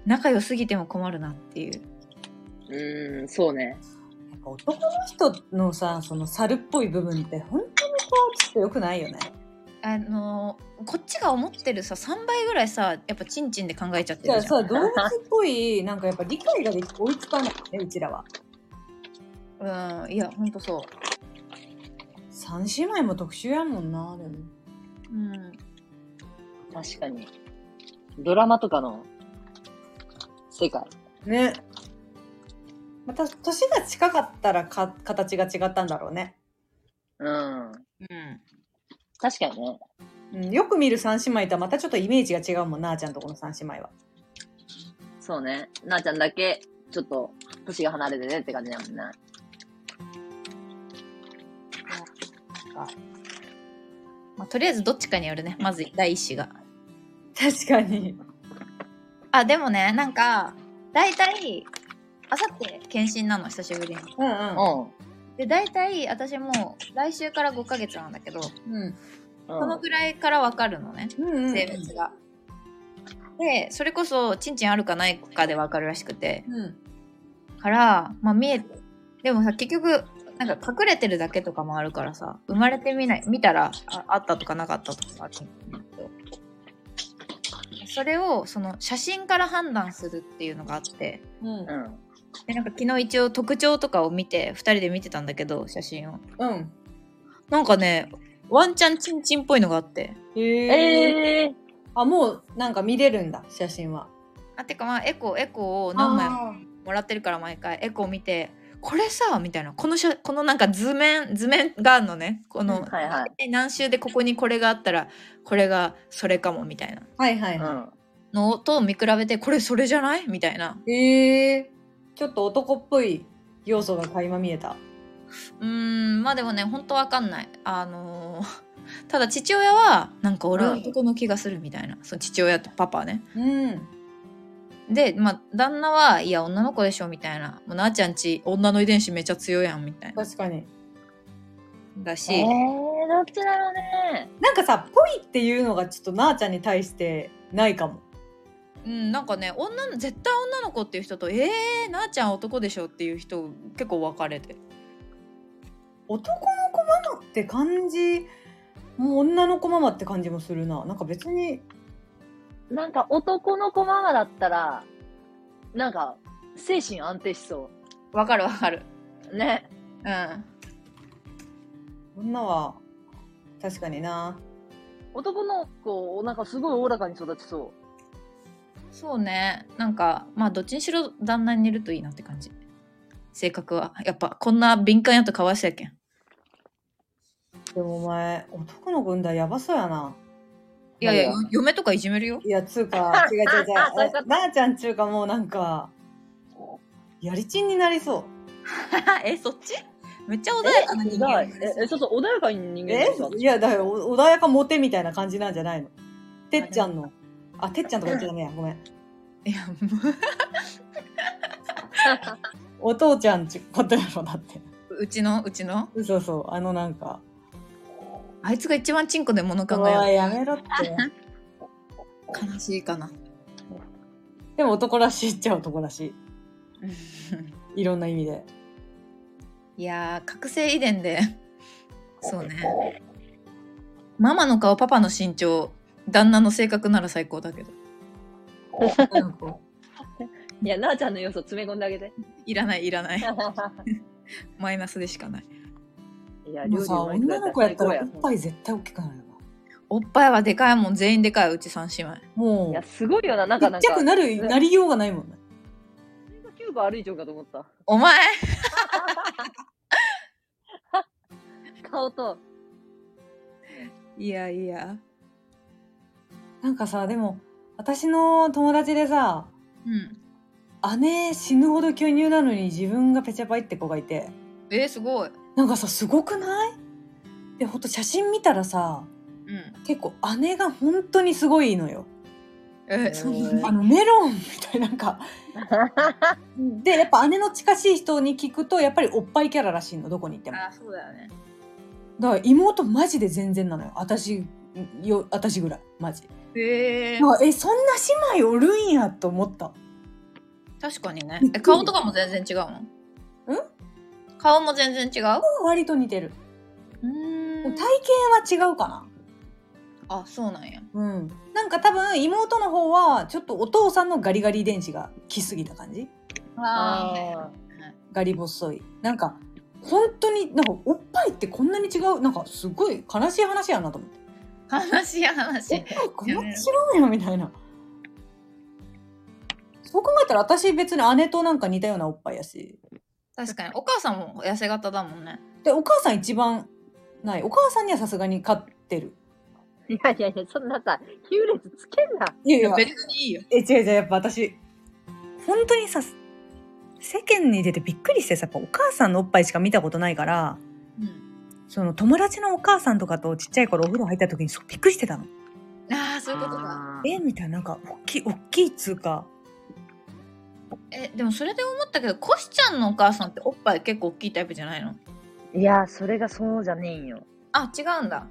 仲良すぎても困るなっていううーん、そうね。やっぱ男の人のさその猿っぽい部分って本当にこうちょっと良くないよねあのーこっちが思ってるさ3倍ぐらいさやっぱチンチンで考えちゃってじゃあるじゃんさ動物っぽいなんかやっぱ理解ができ追いつかないよねうちらは。うんいやほんとそ三姉妹も特殊やもんなでも。ううん。確かに。ドラマとかの世界。ね。また年が近かったらか形が違ったんだろうね、うん。うん確かにね。うん、よく見る三姉妹とはまたちょっとイメージが違うもんなあちゃんとこの三姉妹はそうね。なあちゃんだけ、ちょっと、年が離れてねって感じだもんね。まあ、とりあえずどっちかによるねまず第一子が確かにあでもねなんか大体あさって検診なの久しぶりにうんうんうん。で大体私もう来週から5ヶ月なんだけどうん。そのぐらいから分かるのねうんうん性別が。でそれこそチンチンあるかないかで分かるらしくて。うん。からまあ見えでもさ結局なんか隠れてるだけとかもあるからさ生まれてみない見たらああったとかなかったとかそれをその写真から判断するっていうのがあって。うん。うん。でなんか昨日一応特徴とかを見て2人で見てたんだけど写真を。うん。なんかねワンチャンチンチンっぽいのがあって。へえええあもうなんか見れるんだ写真は。あてかまあエコーエコーを何枚もらってるから毎回。エコー見てこれさみたいな。この写このなんか図面図面があるのね。この、はいはい。え何周でここにこれがあったらこれがそれかもみたいな。ーはいはい。うはん。のと見比べてこれそれじゃない？みたいな。いへえちょっと男っぽい要素が垣間見えた。うーんまあでもねほんとわかんない。あのーただ父親はなんか俺は男の気がするみたいな、その父親とパパね。うん。でまあ旦那はいや女の子でしょみたいな。もうなあちゃんち女の遺伝子めっちゃ強いやんみたいな。確かに。だし、ええー、どっちだろうね。なんかさぽいっていうのがちょっとなあちゃんに対してないかもうん、なんかね女の絶対女の子っていう人と「えー、なあちゃん男でしょ」っていう人結構分かれて。男の子ママって感じもう女の子ママって感じもするな。なんか別に。なんか男の子ママだったら、なんか、精神安定しそ分かる分かる。う。ね。うん。女は確かにな。男の子、なんかすごいおおらかに育ちそそうね。なんかまあどっちにしろ旦那にいるといいなって感じ。性格は。やっぱこんな敏感やとかわいそうやけん。でもお前男の子産んだらやばそうやな。いやいや嫁とかいじめるよ。いやつうか 違う違う違う。いうこと。うなあちゃんちゅうかもうなんかやりちんになりそう。えそっち？めっちゃう。穏やかな人間。え、え、そうそう、穏やかに人間えいやだからお穏やかモテみたいな感じなんじゃないの？てっちゃんのあてっちゃんとか言っちゃダメや。ごめん。いやも お父ちゃんちことやろだって。ううちのうちの？そうそう。あのなんか。あいつが一番チンコで物考おえいやめろって。る悲しいかな。でも男らしいっちゃ男らしい。いろんな意味で。いやー覚醒遺伝で。そうね。ママの顔パパの身長旦那の性格なら最高だけど。いや、なあちゃんの要素詰め込んであげて。いらないいらない。マイナスでしかない。いや、もうさ女の子やったらおっぱい。い絶対大きくなるわおっぱいはでかいもん全員でかいうち3姉妹。もいうや、すごいよな。なんちか、なんか、っちゃくなるなりようがないもんねキューバ歩いちゃうかと思った。お前。顔と。いやいやなんかさでも私の友達でさうん。姉死ぬほど巨乳なのに自分がペチャパイって子がいて。えー、すごい。なんかさすごくない？でほんと写真見たらさううん。結構姉が本当にすごいのよ。えそんなに？あのメロンみたいななんか。でやっぱ姉の近しい人に聞くとやっぱりおっぱいキャラらしいのどこに行っても。だかあそうだよね。ら妹マジで全然なのよ。私よ私ぐらいマジ。へえなんかえそんな姉妹おるんやと思った。確かにね。え顔とかも全然違うの？ん？顔も全然違う？割と似てる。うーん。体型は違うかな。あそうなんや。うん。なんか多分妹の方はちょっとお父さんのガリガリ遺伝子が来すぎた感じ。ああガリ細いなんか本当になんかおっぱいってこんなに違う？なんかすごい悲しい話やなと思って話やおっ話ぱいこんな違うよみたいな。そう考えたら私別に姉となんか似たようなおっぱいやし。確かに。お母さんも痩せ型だもんね。でお母さん一番ない。お母さんにはさすがに勝ってる。いやいやいや、そんなさ、優劣つけんな。いやいや。別にいいよ。え違う違うやっぱ私本当にさ世間に出てびっくりしてさやっぱお母さんのおっぱいしか見たことないから。うんその友達のお母さんとかとちっちゃい頃お風呂入った時にそうびっくりしてたの。ああそういうことかえみたいななんか大きい大きいっつうかえでもそれで思ったけどコシちゃんのお母さんっておっぱい結構大きいタイプじゃないの？いや、それがそうじゃねえんよ。あ違うんだ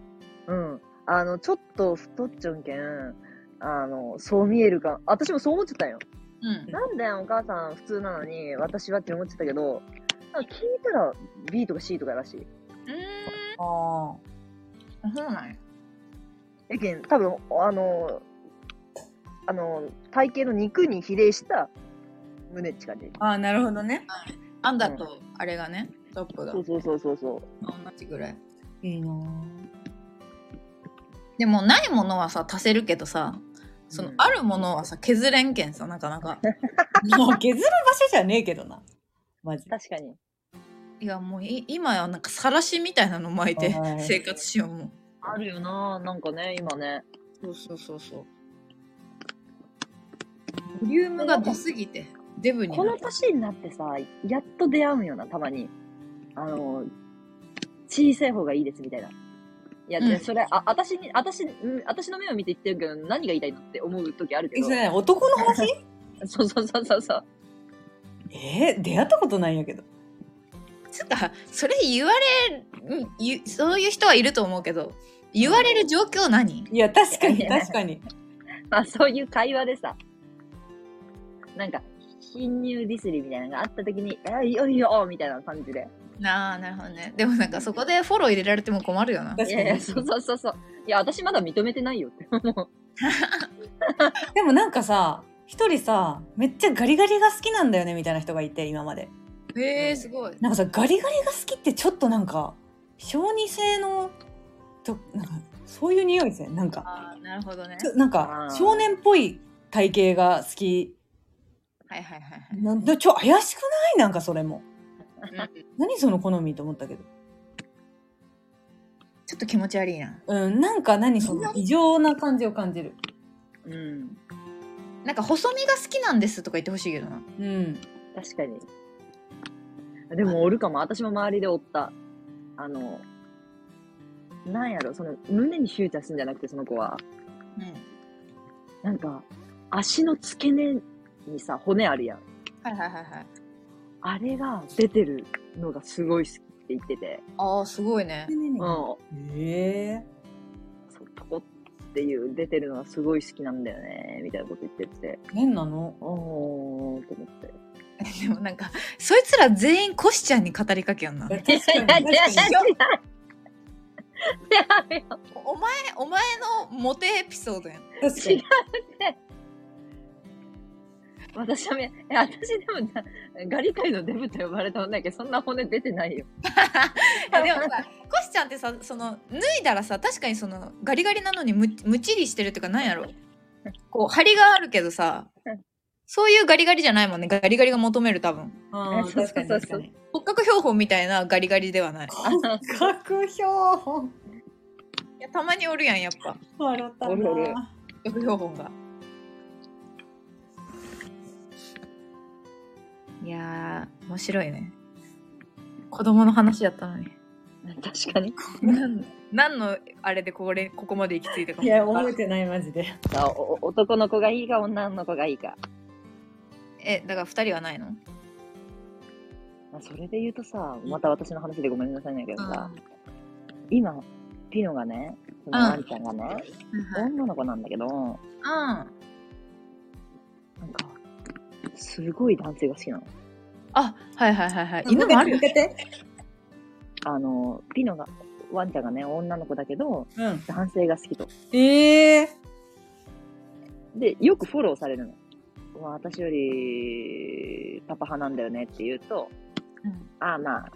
うん。あの、ちょっと太っちょんけん、あの、そう見えるか。私もそう思ってたよ。うんなんでお母さん普通なのに、私はって思ってたけど、なんか聞いたら B とか C とからしい。うあー。んそうなんや。やけん、多分、あの、あの、体型の肉に比例した胸って感じ。あなるほどね。アンダーとあれがねトップが。そうそうそうそうそう。同じぐらい。いいなでもないものはさ足せるけどさそのうん。あるものはさ削れんけんさなかなか。まあ削る場所じゃねえけどな。マジ確かに。いやもうい今はなんかさらしみたいなの巻いてはい生活しようもんあるよななんかね、今ね。そうそうそうそうボリュームが出すぎてデブにこの年になってさ、やっと出会うんよな、たまに。あの、小さい方がいいですみたいな。いや、うんでそれ、あ、私に、私、うん私の目を見て言ってるけど、何が言いたいのって思う時あるけどえそ。れ何男の話？そうそうそうそうそう。えー出会ったことないんやけどつうかそれ言われそういう人はいると思うけど言われる状況何？いや確かに 確かに。まあ、そういう会話でさ、なんか、貧乳ディスリみたいなのがあった時に、え、いいよいいよみたいな感じで。なあなるほどね。でもなんかそこでフォロー入れられても困るよな。確かにいやいや、そうそうそうそう。いや、私まだ認めてないよって。思う。でもなんかさ一人さめっちゃガリガリが好きなんだよねみたいな人がいて今までへえすごい。なんかさガリガリが好きってちょっとなんか小児性のとなんかそういう匂いですねなんか。あーなるほどね。ちょなんか少年っぽい体型が好き。はいはいはいはい。なんでちょ怪しくない？なんかそれも。うん。何その好みと思ったけど。ちょっと気持ち悪いな。うんなんか何その異常な感じを感じる。うん。なんか細身が好きなんですとか言ってほしいけどな。うん。確かに。でもおるかも。私も周りでおった。あの、なんやろ、その、胸にフューチャーするんじゃなくて、その子は。うんなんか、足の付け根にさ、骨あるやん。はいはいはいはいあれが出てるのがすごい好きって言ってて。ああすごいねうん。ええそう、ポコっていう出てるのがすごい好きなんだよね、みたいなこと言ってて。変なの？おー、と思って。でもなんかそいつら全員コシちゃんに語りかけやんな確かに確かにやめよ。お前お前のモテエピソードやん確かに違うって。私はね、え私でもなガリ界のデブと呼ばれたんだけど、そんな骨出てないよ。いやでもさコシちゃんってさその脱いだらさ確かにそのガリガリなのにむむちりしてるっていうかなんやろこう張りがあるけどさそういうガリガリじゃないもんね。ガリガリが求める多分。あーそう 確かに。そうそう確かに骨格標本みたいなガリガリではない。格標本。いやたまにおるやんやっぱ。笑ったな。おるおる骨格標本が。いやー面白いね。子供の話やったのに。確かに。何何のあれでこれここまで行き着いたか。いや、覚えてない、マジで。男の子がいいか女の子がいいか。えだから2人はないの？まあそれで言うとさ、また私の話でごめんなさいねんけどさ、今、ピノがね、そのうんワンちゃんがね、うん女の子なんだけど、なんか、すごい男性が好きなの。あはいはいはいはい犬もある。あの、ピノが、ワンちゃんがね、女の子だけど、うん。男性が好きと。ええで、よくフォローされるの。うわ私よりパパ派なんだよねって言うと、うんああまあ、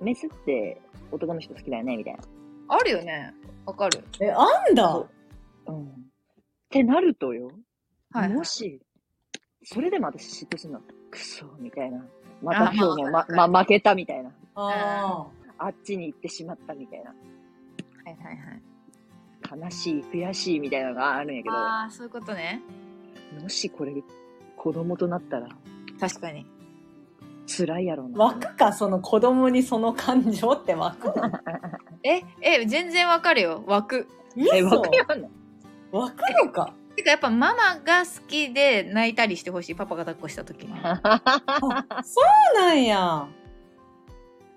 メスって男の人好きだよねみたいな。あるよねわかるえ、あんだそううん。ってなるとよ、はいもし、それでも私嫉妬するの。クソみたいな。まあた今日もまあま、ま、負けたみたいな。ああっちに行ってしまったみたいな。はいはいはい悲しい、悔しいみたいなのがあるんやけど、ああそういうことねもしこれ子供となったら確かに。辛いやろうあ。な。湧くか、その子供にその感情って湧くの？ええ全然わかるよ。湧くえ、嘘わかるの湧くのか？てかやっぱママが好きで泣いたりしてほしいパパが抱っこした時に。そうなんや。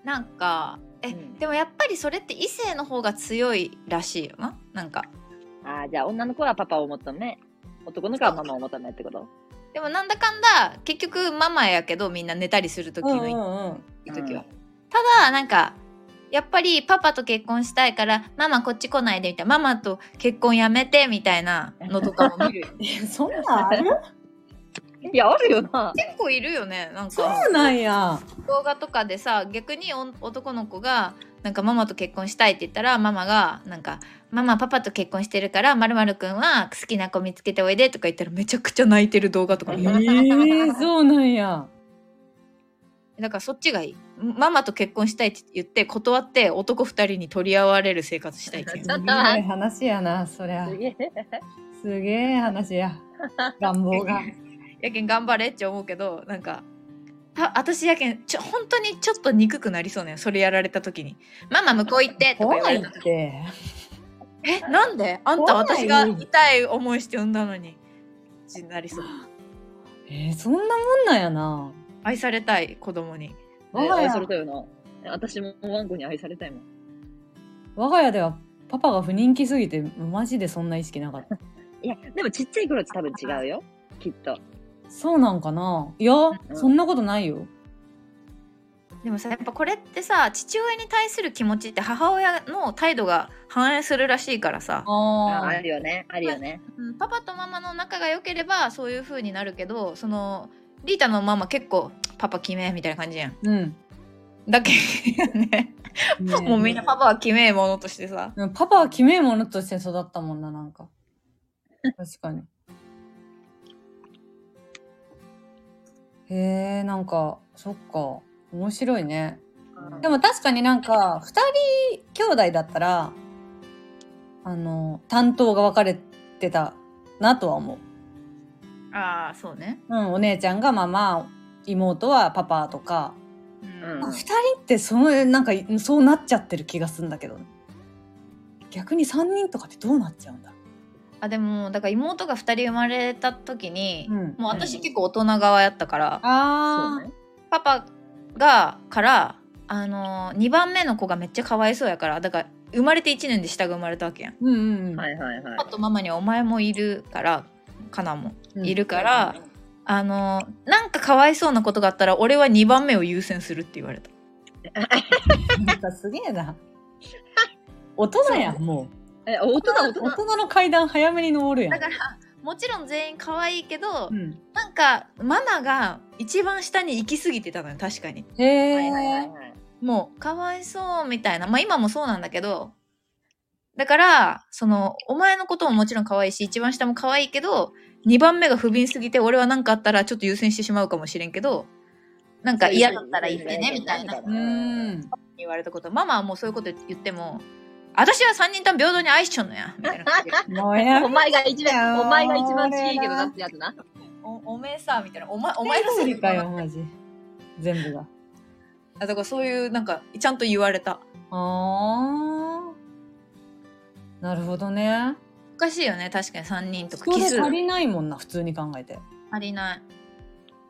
なんかえ、うん。でもやっぱりそれって異性の方が強いらしいよな。なんか。ああ、じゃあ女の子はパパを求め、男の子はママを求めってこと？でもなんだかんだ結局ママやけどみんな寝たりする時うんのいいうんうん。時は、ただなんかやっぱりパパと結婚したいからママこっち来ないでみたいなママと結婚やめてみたいな のとかも見る そんなんある？いや、あるよな。結構いるよねなんそかうなんや。動画とかでさ逆にお男の子がなんかママと結婚したいって言ったらママがなんかママパパと結婚してるからまるまるくんは好きな子見つけておいでとか言ったらめちゃくちゃ泣いてる動画とかえ見るえそうなんや。だからそっちがいいママと結婚したいって言って断って男二人に取り合われる生活したいっていうちょっとすげえ話やな、そりゃす。げえ。すげえ話や。願望が。やけん頑張れって思うけどなんかた私やけんちょ本当にちょっと憎くなりそうねそれやられた時に「ママ向こう行って」とか言われ。えなんで？あんた私が痛い思いして産んだのにってなりそうえー、そんなもんなんやな。愛されたい子供に我が家愛されたよな。私もワンコに愛されたいもん。我が家ではパパが不人気すぎて、マジでそんな意識なかった。いや、でもちっちゃい頃って多分違うよ。きっと。そうなんかな？いや、んそんなことないよ。でもさやっぱこれってさ父親に対する気持ちって母親の態度が反映するらしいからさ、あああるよね。あるよね。うんパパとママの仲が良ければそういう風になるけどそのリータのママ結構パパ決めみたいな感じやんうん。だけどねもうみんなパパは決めえものとしてさうんパパは決めえものとして育ったもんな、なんか。確かに。へえ、なんか、そっか。面白いね。でも確かになんか、二人兄弟だったら、あの、担当が分かれてたなとは思う。ああそうねうん、お姉ちゃんがママ、妹はパパとか。うんうん二人ってその、なんか、そうなっちゃってる気がするんだけど。逆に三人とかってどうなっちゃうんだろあでもだから妹が2人生まれた時に、うんもう私結構大人側やったから、う。あそうね。パパがからあの2番目の子がめっちゃかわいそうやからだから生まれて1年で下が生まれたわけやん。うんうんうん。はいはいはいパ。パとママにはお前もいるからカナもいるから、あのなんかかわいそうなことがあったら俺は2番目を優先するって言われた。なんかすげえな。大人やん、もえ、大人大う。人大。人の階段早めに登るやんだ。からもちろん全員可愛いけど、うん。なんかママが一番下に行き過ぎてたのよ確かに。へはいはいはいえ。はい。もうかわいそうみたいなまあ今もそうなんだけどだからそのお前のことももちろん可愛いし一番下も可愛いけど2番目が不憫すぎて俺は何かあったらちょっと優先してしまうかもしれんけどなんか嫌だったら言ってねみたいなうーん。言われたことママはもうそういうこと言っても私は3人とも平等に愛しちゃうのやみたいな お前が一番、お前が一番俺ちいいけどななってやつな。おおめえさみたいなお前お前のせいかよ、マジ。全部が。だからそういうなんかちゃんと言われたあー。なるほどね。おかしいよね確かに3人とか奇数足りないもんな、普通に考えて。足りない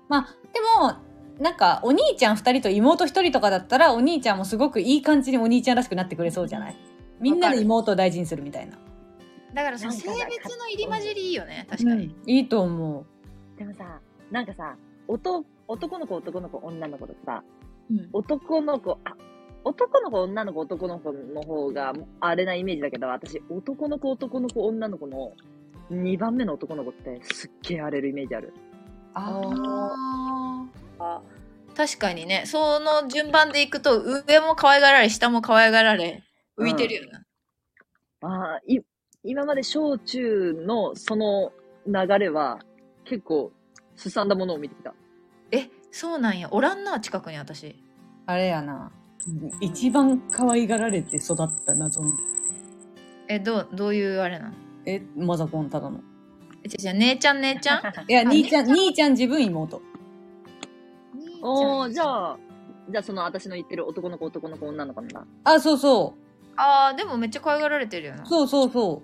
まあ、でも、なんか、お兄ちゃん2人と妹1人とかだったら、お兄ちゃんもすごくいい感じにお兄ちゃんらしくなってくれそうじゃない？みんなで妹を大事にするみたいな。だからその性別の入り混じりいいよね確かに、いいと思でもさ、なんかさ、男男の子、男の子、女の子とかさ、うん男の子、あ、男の子、女の子、男の子の方があれなイメージだけど、私、男の子、男の子、女の子の2番目の男の子ってすっげえ荒れるイメージある。う。ああ。確かにねその順番でいくと上も可愛がられ下も可愛がられ浮いてるよね、ああ、い、今まで小中のその流れは結構すさんだものを見てきた。えそうなんやおらんな近くに私あれやな。一番可愛がられて育った謎の。えどうどういうあれなの？え、マザコンただの。えじゃあ姉ちゃん姉ちゃん？いや、あ兄ちゃん、姉兄ちゃん自分妹。おー、じゃああ、じゃあその私の言ってる男の子、男の子、女の子なんだ。あ、そうそあーでもめっちゃ可愛がられてるよなう。そうそうそ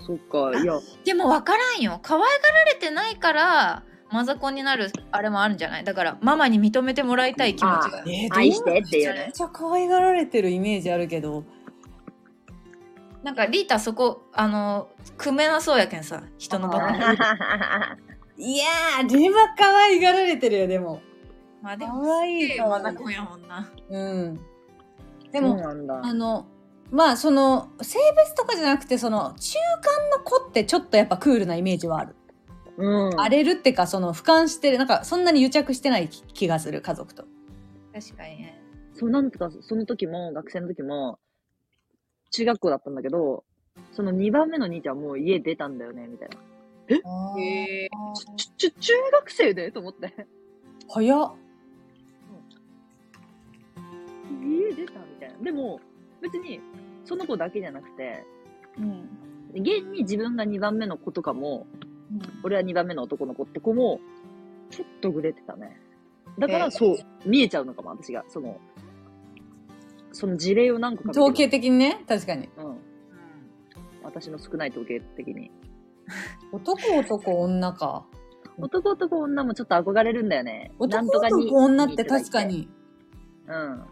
そっか、いや、でも分からんよ可愛がられてないからマザコンになるあれもあるんじゃない？だからママに認めてもらいたい気持ちがう。えー愛してっていうめっね。ちゃ可愛がられてるイメージあるけど。なんかリータそこあの組めなそうやけんさ人のバカに いやー、あれは可愛がられてるよ、でも。まあでも可愛いえマザコンやもんなうん。でも、なんだ。あの、まあ、その、性別とかじゃなくて、その、中間の子ってちょっとやっぱクールなイメージはある。うん。荒れるってか、その、俯瞰してる、なんか、そんなに癒着してない気気がする、家族と。確かにねそうなんとか、その時も、学生の時も、中学校だったんだけど、その2番目の兄ちゃんもう家出たんだよね、みたいな。へえち、ち、中学生で？と思って。早っ。家出たみたいな。でも、別に、その子だけじゃなくて、うん現に自分が2番目の子とかも、俺は2番目の男の子って子も、ちょっとグレてたね。だかえーら、そう、見えちゃうのかも、私が。その、その事例を何個か統計的にね、確かに。うん。私の少ない統計的に。男男女か。男男女もちょっと憧れるんだよね。な男男女って確か。に。うん。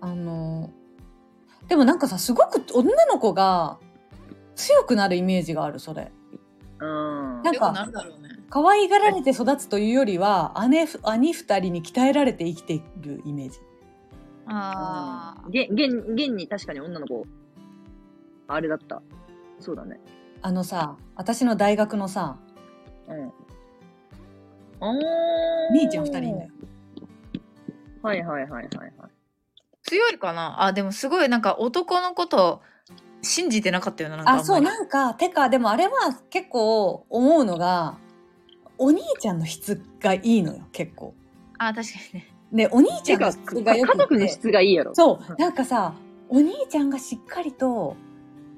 あの、でもなんかさ、すごく女の子が強くなるイメージがある、それ。うん。なんかなるだろうね可愛がられて育つというよりは、姉ふ、兄二人に鍛えられて生きているイメージ。ああげ、現、現に確かに女の子、あれだった。そうだね。あのさ、私の大学のさ、うん。おー。兄ちゃん二人いんだよ。はいはいはいはいはい。強いかな？あでもすごいなんか男のこと信じてなかったよななんかんあ、まり。そう、なんか、てか、でもあれは結構思うのが、お兄ちゃんの質がいいのよ、結構。あ確かにね。で、お兄ちゃんの質がよくて。家族の質がいいやろ。そう、なんかさ、お兄ちゃんがしっかりと、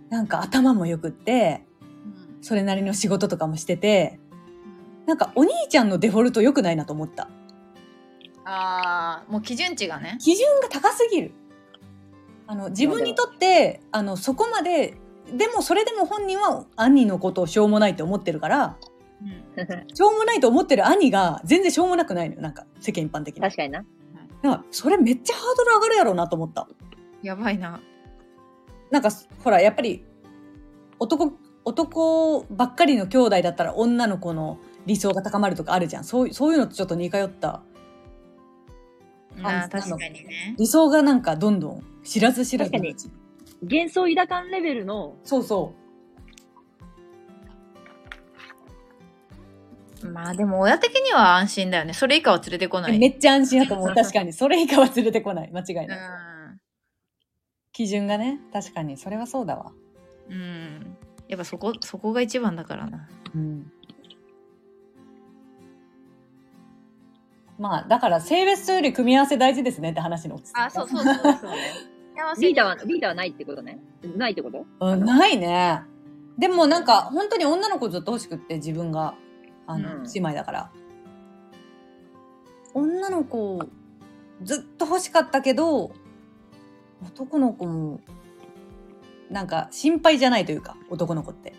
なんか頭もよくって、それなりの仕事とかもしてて、なんかお兄ちゃんのデフォルト良くないなと思った。ああもう基準値がね基準が高すぎる。あの、自分にとって、あの、そこまで、でもそれでも本人は兄のことをしょうもないと思ってるから、しょうもないと思ってる兄が全然しょうもなくないのよ。なんか、世間一般的に。確かにな。なんかそれめっちゃハードル上がるやろうなと思った。やばいななんか、ほら、やっぱり、男、男ばっかりの兄弟だったら女の子の理想が高まるとかあるじゃん。そうそういうのとちょっと似通った。あ確かにね理想がなんかどんどん知らず知らず幻想抱かんレベルの、そうそまあでも親的には安心だよねそれ以下は連れてこなう。いめっちゃ安心だと思う。確かに。それ以下は連れてこない。間違いない。う基準がね。確かに。それはそうだわ。んうんやっぱそこそこが一番だからなうん。まあ、だから性別より組み合わせ大事ですねって話の。あそうそうそうそうリーダーは、リーダーはないってことね。ないってこと？うん、ないね。でもなんか本当に女の子ずっと欲しくって自分があの、うん姉妹だから。女の子ずっと欲しかったけど男の子もなんか心配じゃないというか男の子って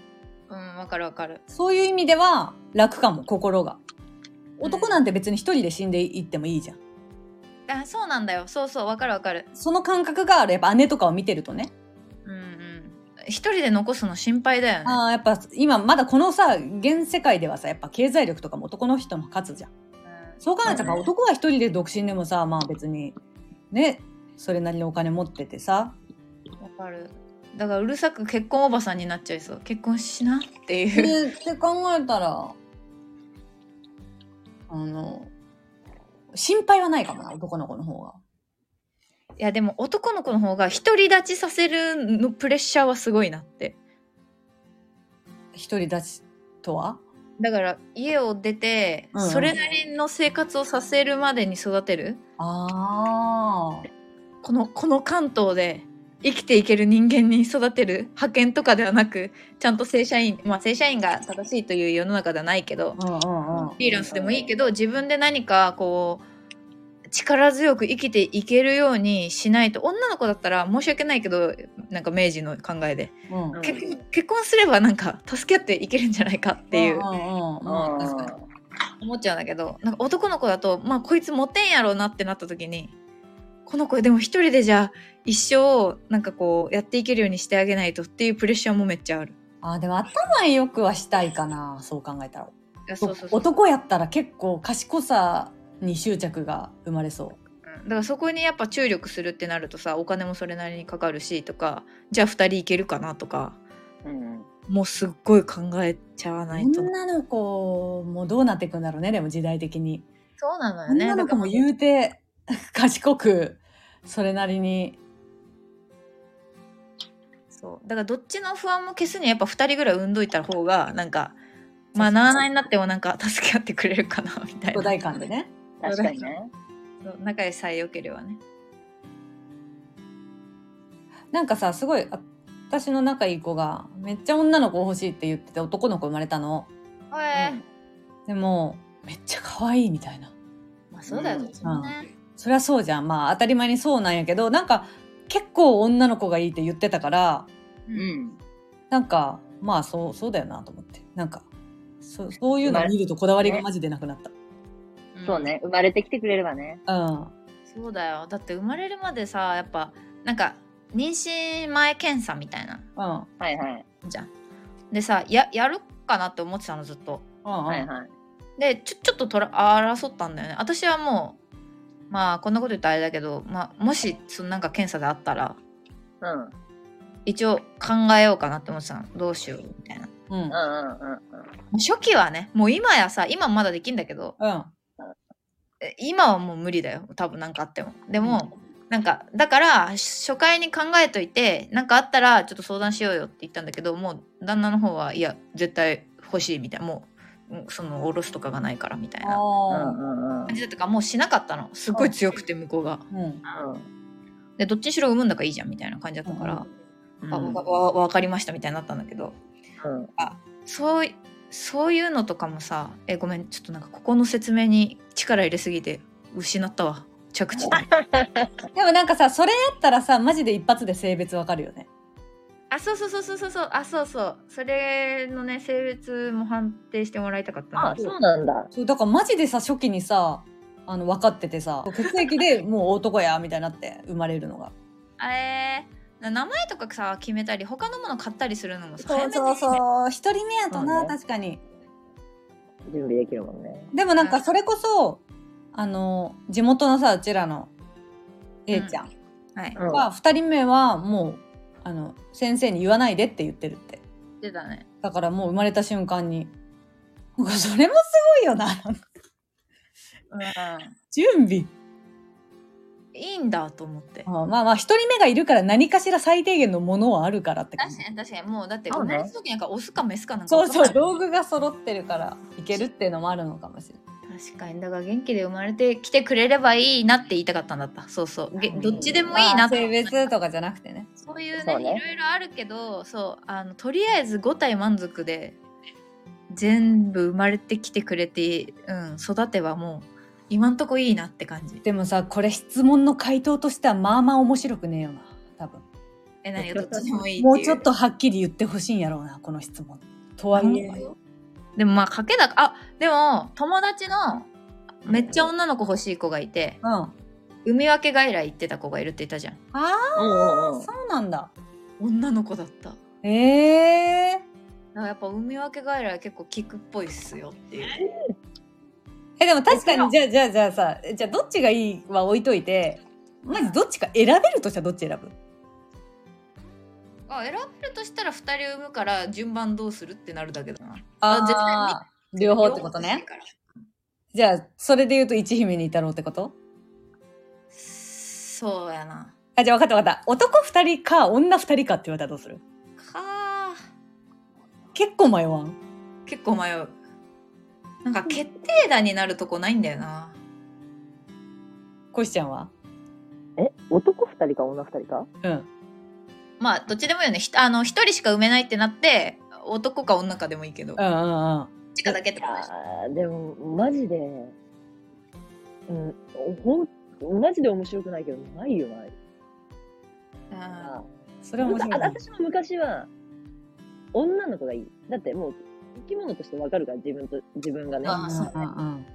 うんわかるわかるそういう意味では楽かも心が男なんて別に一人で死んでいってもいいじゃん。あそうなんだよ。そうそうわかるわかる。その感覚があるやっぱ姉とかを見てるとね。うんうん。一人で残すの心配だよね。ああやっぱ今まだこのさ現世界ではさやっぱ経済力とかも男の人の勝つじゃん。そう考えたらそうね。男は一人で独身でもさまあ別にねそれなりのお金持っててさ。うんわかる。だからうるさく結婚おばさんになっちゃいそう。結婚しなっていう。でって考えたらあの心配はないかもな男の子の方が。いやでも男の子の方が独り立ちさせるのプレッシャーはすごいなって。独り立ちとは？だから家を出て、それなりの生活をさせるまでに育てる。ああこのこの関東で生きていける人間に育てる派遣とかではなくちゃんと正社員まあ正社員が正しいという世の中ではないけどフリーランスでもいいけど自分で何かこう力強く生きていけるようにしないと女の子だったら申し訳ないけどなんか明治の考えでうん。うん結婚結婚すればなんか助け合っていけるんじゃないかっていう思っちゃうんだけどなんか男の子だとまあこいつモテんやろうなってなった時にこの子でも一人でじゃあ一生なんかこうやっていけるようにしてあげないとっていうプレッシャーもめっちゃある。あーでも頭よくはしたいかなそう考えたら。男やったら結構賢さに執着が生まれそう。うんだからそこにやっぱ注力するってなるとさお金もそれなりにかかるしとかじゃあ2人いけるかなとかうんもうすっごい考えちゃわないと。女の子もどうなっていくんだろうねでも時代的に。そうなのよね。女の子も言うて 賢くそれなりに。そう。だからどっちの不安も消すにはやっぱ2人ぐらい産んどいた方がなんかまあなあなあになってもなんか助け合ってくれるかなみたいな。巨大感でね。確かにね。そう仲良しさえ良ければね。なんかさすごいあ私の仲いい子がめっちゃ女の子欲しいって言ってて男の子生まれたの。えうん。でもめっちゃ可愛いみたいな。まあそうだようんそりゃそうじゃん。まあ当たり前にそうなんやけどなんか結構女の子がいいって言ってたからううん。ん。なんかまあそうそうだよなと思って。なんかそそういうのを見るとこだわりがマジでなくなった、そうね。生まれてきてくれればね。うん。そうだよ。だって生まれるまでさやっぱなんか妊娠前検査みたいな。うん。はいはい。じゃん。でさややるかなって思ってたのずっと。うんうん。はいはい。でちょちょっととら争ったんだよね。私はもうまあこんなこと言ったらあれだけど、まあ、もしそのなんか検査であったらうん。一応考えようかなって思ってたの。どうしようみたいな。うん。うんうんうん初期はねもう今やさ今まだできんだけどうん。え今はもう無理だよ。多分なんかあっても。でも、なんかだから初回に考えといてなんかあったらちょっと相談しようよって言ったんだけどもう旦那の方はいや絶対欲しいみたいな。もううんそのおろすとかがないからみたいな。うん。うあんうんうん。感じだったからもうしなかったの。すっごい強くて向こうが。ーうん。でどっちにしろ産むんだからいいじゃんみたいな感じだったから、うん。あわわわかりましたみたいになったんだけど。うん。そういそういうのとかもさえごめんちょっとなんかここの説明に力入れすぎて失ったわ。着地で でもなんかさそれやったらさマジで一発で性別わかるよねあそうそうそうそうそうそう。あそうそう。それのね性別も判定してもらいたかったなあ、そうなんだ。そうだからマジでさ初期にさあの分かっててさ血液で もう男やみたいになって生まれるのが。えー、名前とかさ決めたり他のもの買ったりするのもさそうそうう。そう一人目やとな、そうね。確かに。準備できるもんね。でもなんかそれこそあの地元のさうちらの A ちゃん。はい。うん。は、二人目はもうあの先生に言わないでって言ってるって。出たね。だからもう生まれた瞬間にそれもすごいよなうん。準備。いいんだと思って。あまあまあ一人目がいるから何かしら最低限のものはあるからって確かに確かに。もうだって生まれた時なんかオスかメスかなんかそうそう道具が揃ってるからいけるっていうのもあるのかもしれない確かに。だから元気で生まれてきてくれればいいなって言いたかったんだった。そうそう。げうん。どっちでもいいなって。あ性別とかじゃなくてね。そういうねそうね。いろいろあるけどそう。あのとりあえず5体満足で全部生まれてきてくれて、うん、育てばもう今んとこいいなって感じ。でもさこれ質問の回答としてはまあまあ面白くねえよな。多分。え何がどっちでもいいっていう。もうちょっとはっきり言ってほしいんやろうなこの質問。とはいえ。でもまあ賭けだあでも友達のめっちゃ女の子欲しい子がいてうん。あ海分け外来行ってた子がいるって言ったじゃん。あうんうんうん。そうなんだ。女の子だった。だかええらやっぱ海分け外来は結構効くっぽいっすよっていう。えでも確かにじゃあじゃあじゃあさじゃあどっちがいいは置いといてまずどっちか選べるとしたらどっち選ぶ？あ選べるとしたら2人産むから順番どうするってなるだけだな。あ絶対あ両方ってことね。じゃあそれで言うと一姫にいたろうってこと？そうやな。あじゃあ分かった分かった。男二人か女二人かって言われたらどうする？か結構迷わん？結構迷う。なんか決定打になるとこないんだよな。こしちゃんは？え、男二人か女二人か？うん。まあどっちでもいいよね。ひあの1人しか産めないってなって男か女かでもいいけど。うんうんうんちかだけってことあーでも、マジで、うん、ほん、マジで面白くないけど、ないよな。あそれは面白い。私も昔は、女の子がいい。だってもう、生き物としてわかるから、自分と、自分がね、あそうね。うんうん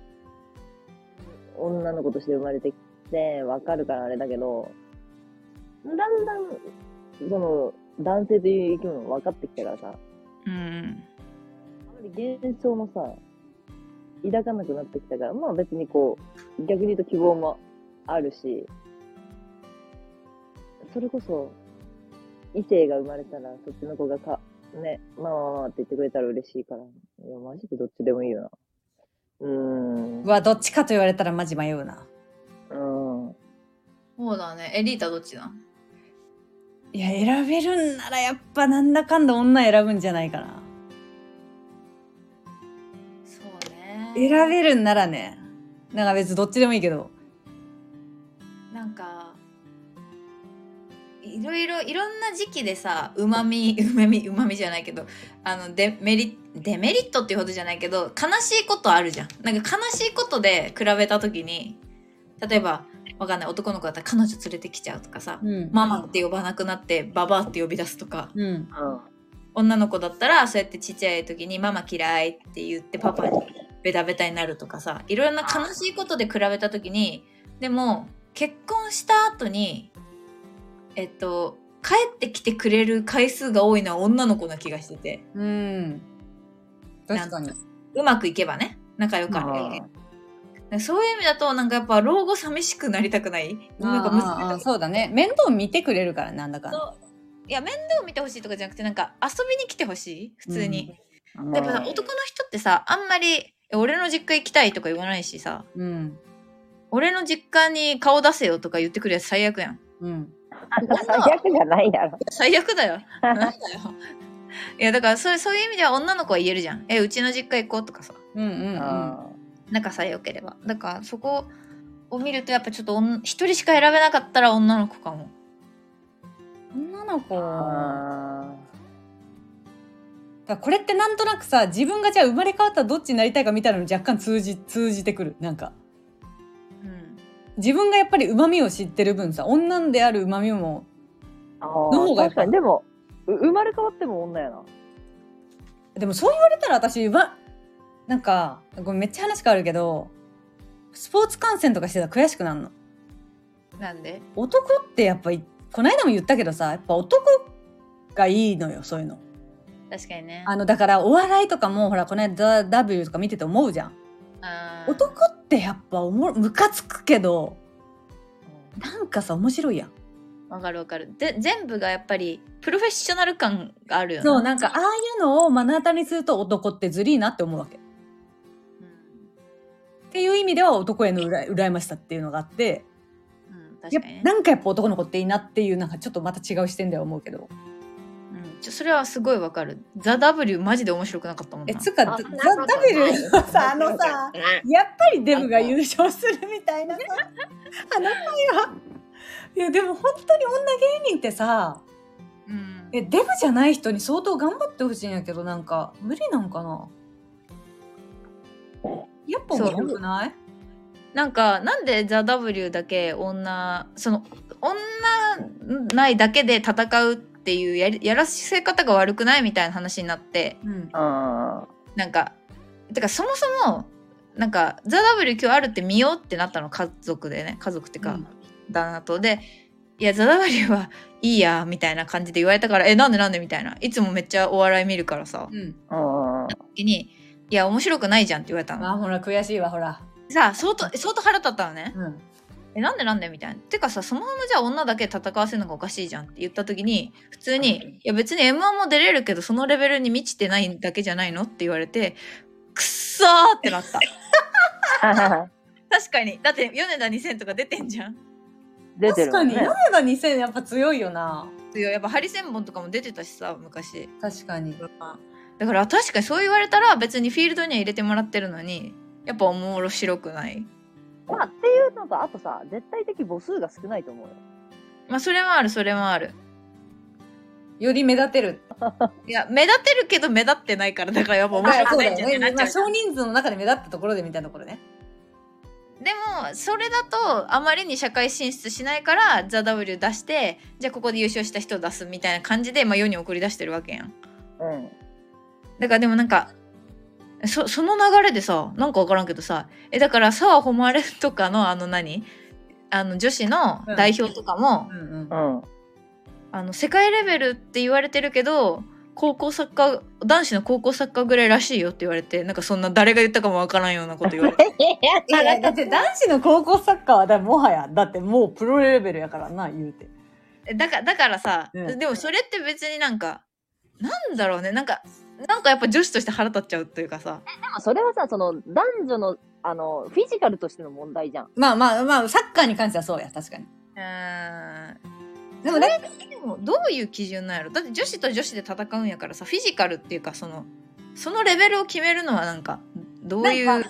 女の子として生まれてきて、わかるからあれだけど、だんだん、その、男性という生き物が分かってきたからさ、うんあまり幻想もさ、抱かなくなってきたから、まあ別にこう、逆に言うと希望もあるし、それこそ、異性が生まれたら、そっちの子がか、ね、まあまあまあって言ってくれたら嬉しいから、いや、マジでどっちでもいいよな。うーん。うわどっちかと言われたらマジ迷うなうん。そうだねエリータどっちだ？いや選べるんならやっぱなんだかんだ女選ぶんじゃないかな選べるんならねなんか別にどっちでもいいけど。なんかいろいろいろんな時期でさうまみうまみうまみじゃないけどあのデメリデメリットっていうほどじゃないけど悲しいことあるじゃん。なんか悲しいことで比べた時に例えばわかんない男の子だったら彼女連れてきちゃうとかさ、うん。ママって呼ばなくなってババアって呼び出すとか。うん。女の子だったらそうやってちっちゃい時にママ嫌いって言ってパパにベタベタになるとかさいろんな悲しいことで比べた時にでも結婚した後にえっと帰ってきてくれる回数が多いのは女の子な気がしてて。うん。確かに。うまくいけばね。仲良かったそういう意味だとなんかやっぱ老後寂しくなりたくない？なんか娘とそうだね。面倒見てくれるからなんだかそう。いや面倒を見てほしいとかじゃなくてなんか遊びに来てほしい？普通に。うん。やっぱさ男の人ってさあんまりえ俺の実家行きたいとか言わないしさ。うん俺の実家に顔出せよとか言ってくるやつ最悪やん。うん。最悪じゃないやろ。最悪だよ。なんだよ。いやだからそうそういう意味では女の子は言えるじゃんえうちの実家行こうとかさ。うんうんうん。あ仲さえ良ければ。だからそこを見るとやっぱちょっとおん一人しか選べなかったら女の子かも。女の子ーだこれってなんとなくさ自分がじゃあ生まれ変わったらどっちになりたいかみたいなのに若干通じ通じてくる。なんか。うん。自分がやっぱり旨味を知ってる分さ女である旨味もー。の方がやっぱ。確かに、でも、う生まれ変わっても女やな。でもそう言われたら私わなんかごめんめっちゃ話変わるけどスポーツ観戦とかしてたら悔しくなるの。なんで？男ってやっぱりこの間も言ったけどさやっぱ男がいいのよそういうの確かにね。あのだからお笑いとかもほらこの間 W とか見てて思うじゃん。男ってやっぱおもムカつくけどなんかさ面白いやん。わかるわかる。で全部がやっぱりプロフェッショナル感があるよねそうなんかああいうのを目の当たりにすると男ってずりーなって思うわけ。っていう意味では男へのうら羨ましさっていうのがあってうん、確かにね、なんかやっぱ男の子っていいなっていうなんかちょっとまた違う視点では思うけど。うん、ちょそれはすごいわかる「ザ・ w マジで面白くなかったもんな。えつうかザ・あ W はさあのさやっぱりデブが優勝するみたいなさあの回はいやでも本当に女芸人ってさうん。えデブじゃない人に相当頑張ってほしいんやけどなんか無理なんかな？やっぱ面白くない？なんかなんで「ザ・ w だけ女その女ないだけで戦うっていうやりやらせ方が悪くないみたいな話になってうんあなんかてかそもそもなんか「ザ・ w 今日あるって見ようってなったの家族でね家族っていうか、うん旦那とで「いやザ・ w はいいや」みたいな感じで言われたから「えなんでなんで?」みたいないつもめっちゃお笑い見るからさうんあ。うん。時に「いや面白くないじゃん」って言われたの。あほら悔しいわほらさあ相当相当腹立ったのね。うんえなんでなんで？みたいな。てかさそのままじゃあ女だけ戦わせるのがおかしいじゃんって言った時に普通に「いや別に m 1も出れるけどそのレベルに満ちてないだけじゃないの?」って言われてくっそーってなった。確かにだって米田2000とか出てんじゃん。出てるね確かに米。田2000やっぱ強いよな強いやっぱハリセンボンとかも出てたしさ昔。確かにだから確かにそう言われたら別にフィールドには入れてもらってるのにやっぱ面白くない。まあ、っていうのと、あとさ、絶対的母数が少ないと思うよ。まあそれもあるそれもある。より目立てる いや目立てるけど目立ってないからだからやっぱ面白くないんじゃなっちゃうまあ、少人数の中で目立ったところでみたいなところねでもそれだとあまりに社会進出しないから「ザ・ w 出してじゃあここで優勝した人を出すみたいな感じで、まあ、世に送り出してるわけやんうん。だからでもなんかそその流れでさなんか分からんけどさえだから澤穂希とかのあの何？あの女子の代表とかも、うんうん。うん。あの世界レベルって言われてるけど高校サッカー男子の高校サッカーぐらいらしいよって言われてなんかそんな誰が言ったかもわからんようなこと言われて。いやいやだって男子の高校サッカーはだもはやだってもうプロレベルやからな言うて。えだからだからさ、うん。でもそれって別になんかなんだろうねなんかなんかやっぱ女子として腹立っちゃうというかさ。でもそれはさ、その、男女の、あの、フィジカルとしての問題じゃん。まあまあまあサッカーに関してはそうや確かに。うーん。でもねでもどういう基準なんやろ。だって女子と女子で戦うんやからさフィジカルっていうかそのそのレベルを決めるのはなんかどういう？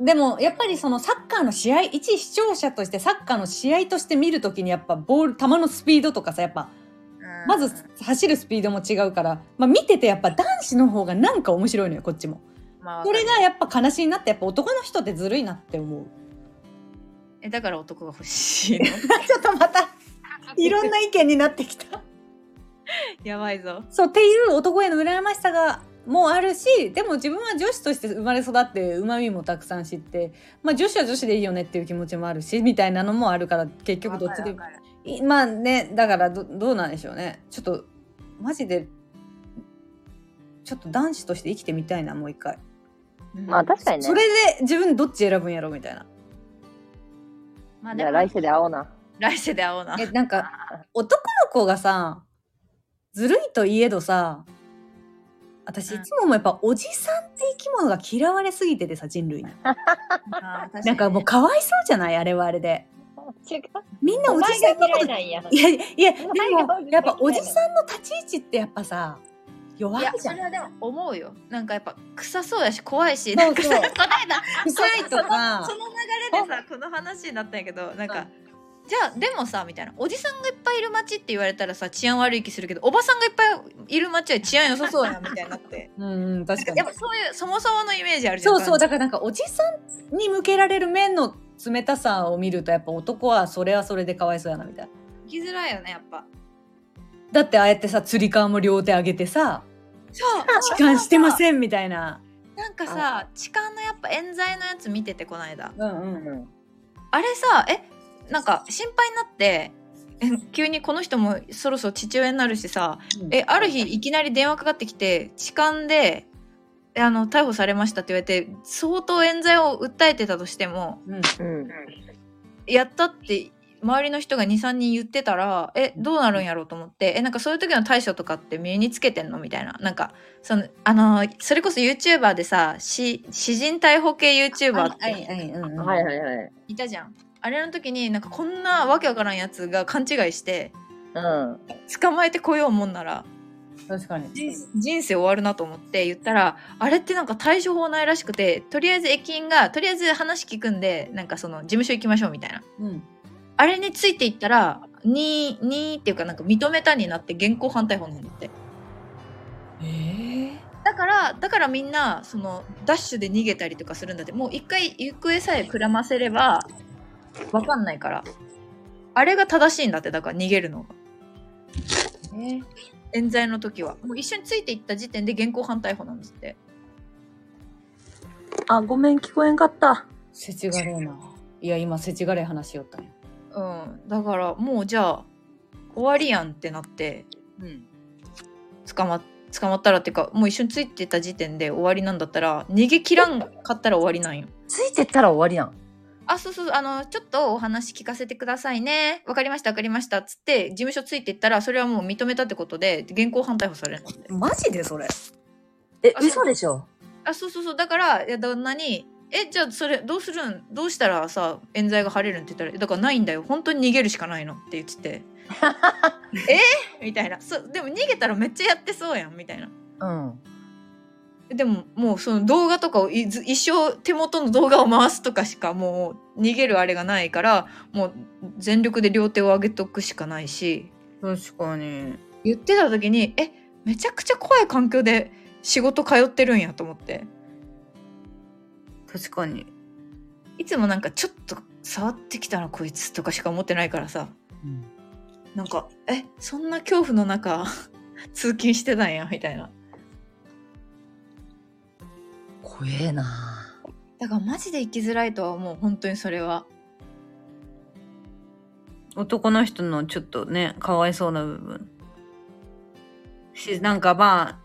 でもやっぱりそのサッカーの試合一視聴者としてサッカーの試合として見るときにやっぱボール球のスピードとかさやっぱうんまず走るスピードも違うから、まあ、見ててやっぱ男子の方がなんか面白いのよこっちも。まあこれがやっぱ悲しいなってやっぱ男の人ってずるいなって思う。えだから男が欲しいの？ちょっとまた いろんな意見になってきた。やばいぞ。そうっていう男への羨ましさがもあるしでも自分は女子として生まれ育ってうまみもたくさん知って、まあ、女子は女子でいいよねっていう気持ちもあるしみたいなのもあるから結局どっちでわかるわかいまあねだからどどうなんでしょうね。ちょっとマジでちょっと男子として生きてみたいなもう一回。るまあ確かにね。それで自分どっち選ぶんやろみたいな。まあでも来世で会おうな。来世で会おうな。えなんか男の子がさずるいといえどさ私いつももやっぱおじさんって生き物が嫌われすぎててさ人類に。なんかもうかわいそうじゃない？あれはあれで違う。みんなおじさんのことなん。や。いやいやでもやっぱおじさんの立ち位置ってやっぱさ弱いじゃん。それはでも思うよ。なんかやっぱ臭そうやし怖いしそうそう。なんかさこの間臭いとか。その流れでさこの話になったんやけどなんか、じゃあでもさみたいなおじさんがいっぱいいる街って言われたらさ治安悪い気するけどおばさんがいっぱいいる街は治安良さそうやなみたいになって。うんうん確かに。やっぱそういうそもそものイメージあるじゃんそうそうだからなんかおじさんに向けられる面の冷たさを見るとやっぱ男はそれはそれでかわいそうやなみたいな。生きづらいよねやっぱ。だってああやってさつり革も両手上げてさそう。痴漢してませんみたいな。なんかさ痴漢のやっぱ冤罪のやつ見ててこの間。うんううん。ん。あれさえなんか心配になってえ急にこの人もそろそろ父親になるしさえある日いきなり電話かかってきて痴漢でえあの逮捕されましたって言われて相当冤罪を訴えてたとしてもうんうん。やったって周りの人が23人言ってたらえどうなるんやろうと思ってえなんかそういう時の対処とかって身につけてんのみたいななんかそのあのそれこそ YouTuber でさし詩人逮捕系 YouTuber っはいてはいうんうんはいはいはい。いたじゃんあれの時になんかこんなわけわからんやつが勘違いしてうん。捕まえてこようもんなら確かに。人人生終わるなと思って言ったらあれってなんか対処法ないらしくてとりあえず駅員がとりあえず話聞くんでなんかその事務所行きましょうみたいな。うん。あれについていったら2、2っていうかなんか認めたになって現行犯逮捕なんだって。ええだからだからみんなそのダッシュで逃げたりとかするんだって。もう一回行方さえくらませればわかんないから。あれが正しいんだってだから逃げるのが。ね冤罪の時はもう一緒についていった時点で現行犯逮捕なんですってあ、ごめん、聞こえんかった。せちがれえな。いや、今、せちがれえ話しよったんよ。うんだからもうじゃあ終わりやんってなってうん。捕ま捕まったらっていうかもう一緒についてた時点で終わりなんだったら逃げ切らんかったら終わりなんよついてったら終わりやん。あ、そうそう、あの、ちょっとお話聞かせてくださいね。わかりました、わかりました。つって、事務所ついていったら、それはもう認めたってことで、現行犯逮捕されるの。マジでそれ？え嘘でしょ？あ、そうそうそう。だから、いや、旦那に、え、じゃあそれ、どうするん？どうしたらさ、冤罪が晴れるんって言ったら、だからないんだよ。本当に逃げるしかないのって言ってて。え？みたいな。そう、でも逃げたらめっちゃやってそうやん、みたいな。うん。でももうその動画とかをいず一生手元の動画を回すとかしかもう逃げるあれがないからもう全力で両手を上げとくしかないし。確かに。言ってた時にえめちゃくちゃ怖い環境で仕事通ってるんやと思って。確かに。いつもなんかちょっと触ってきたなこいつとかしか思ってないからさ。うん。なんかえそんな恐怖の中 通勤してたんやみたいな怖えなだからマジで生きづらいとは思う本当にそれは男の人のちょっとね、かわいそうな部分。し、なんかまあ、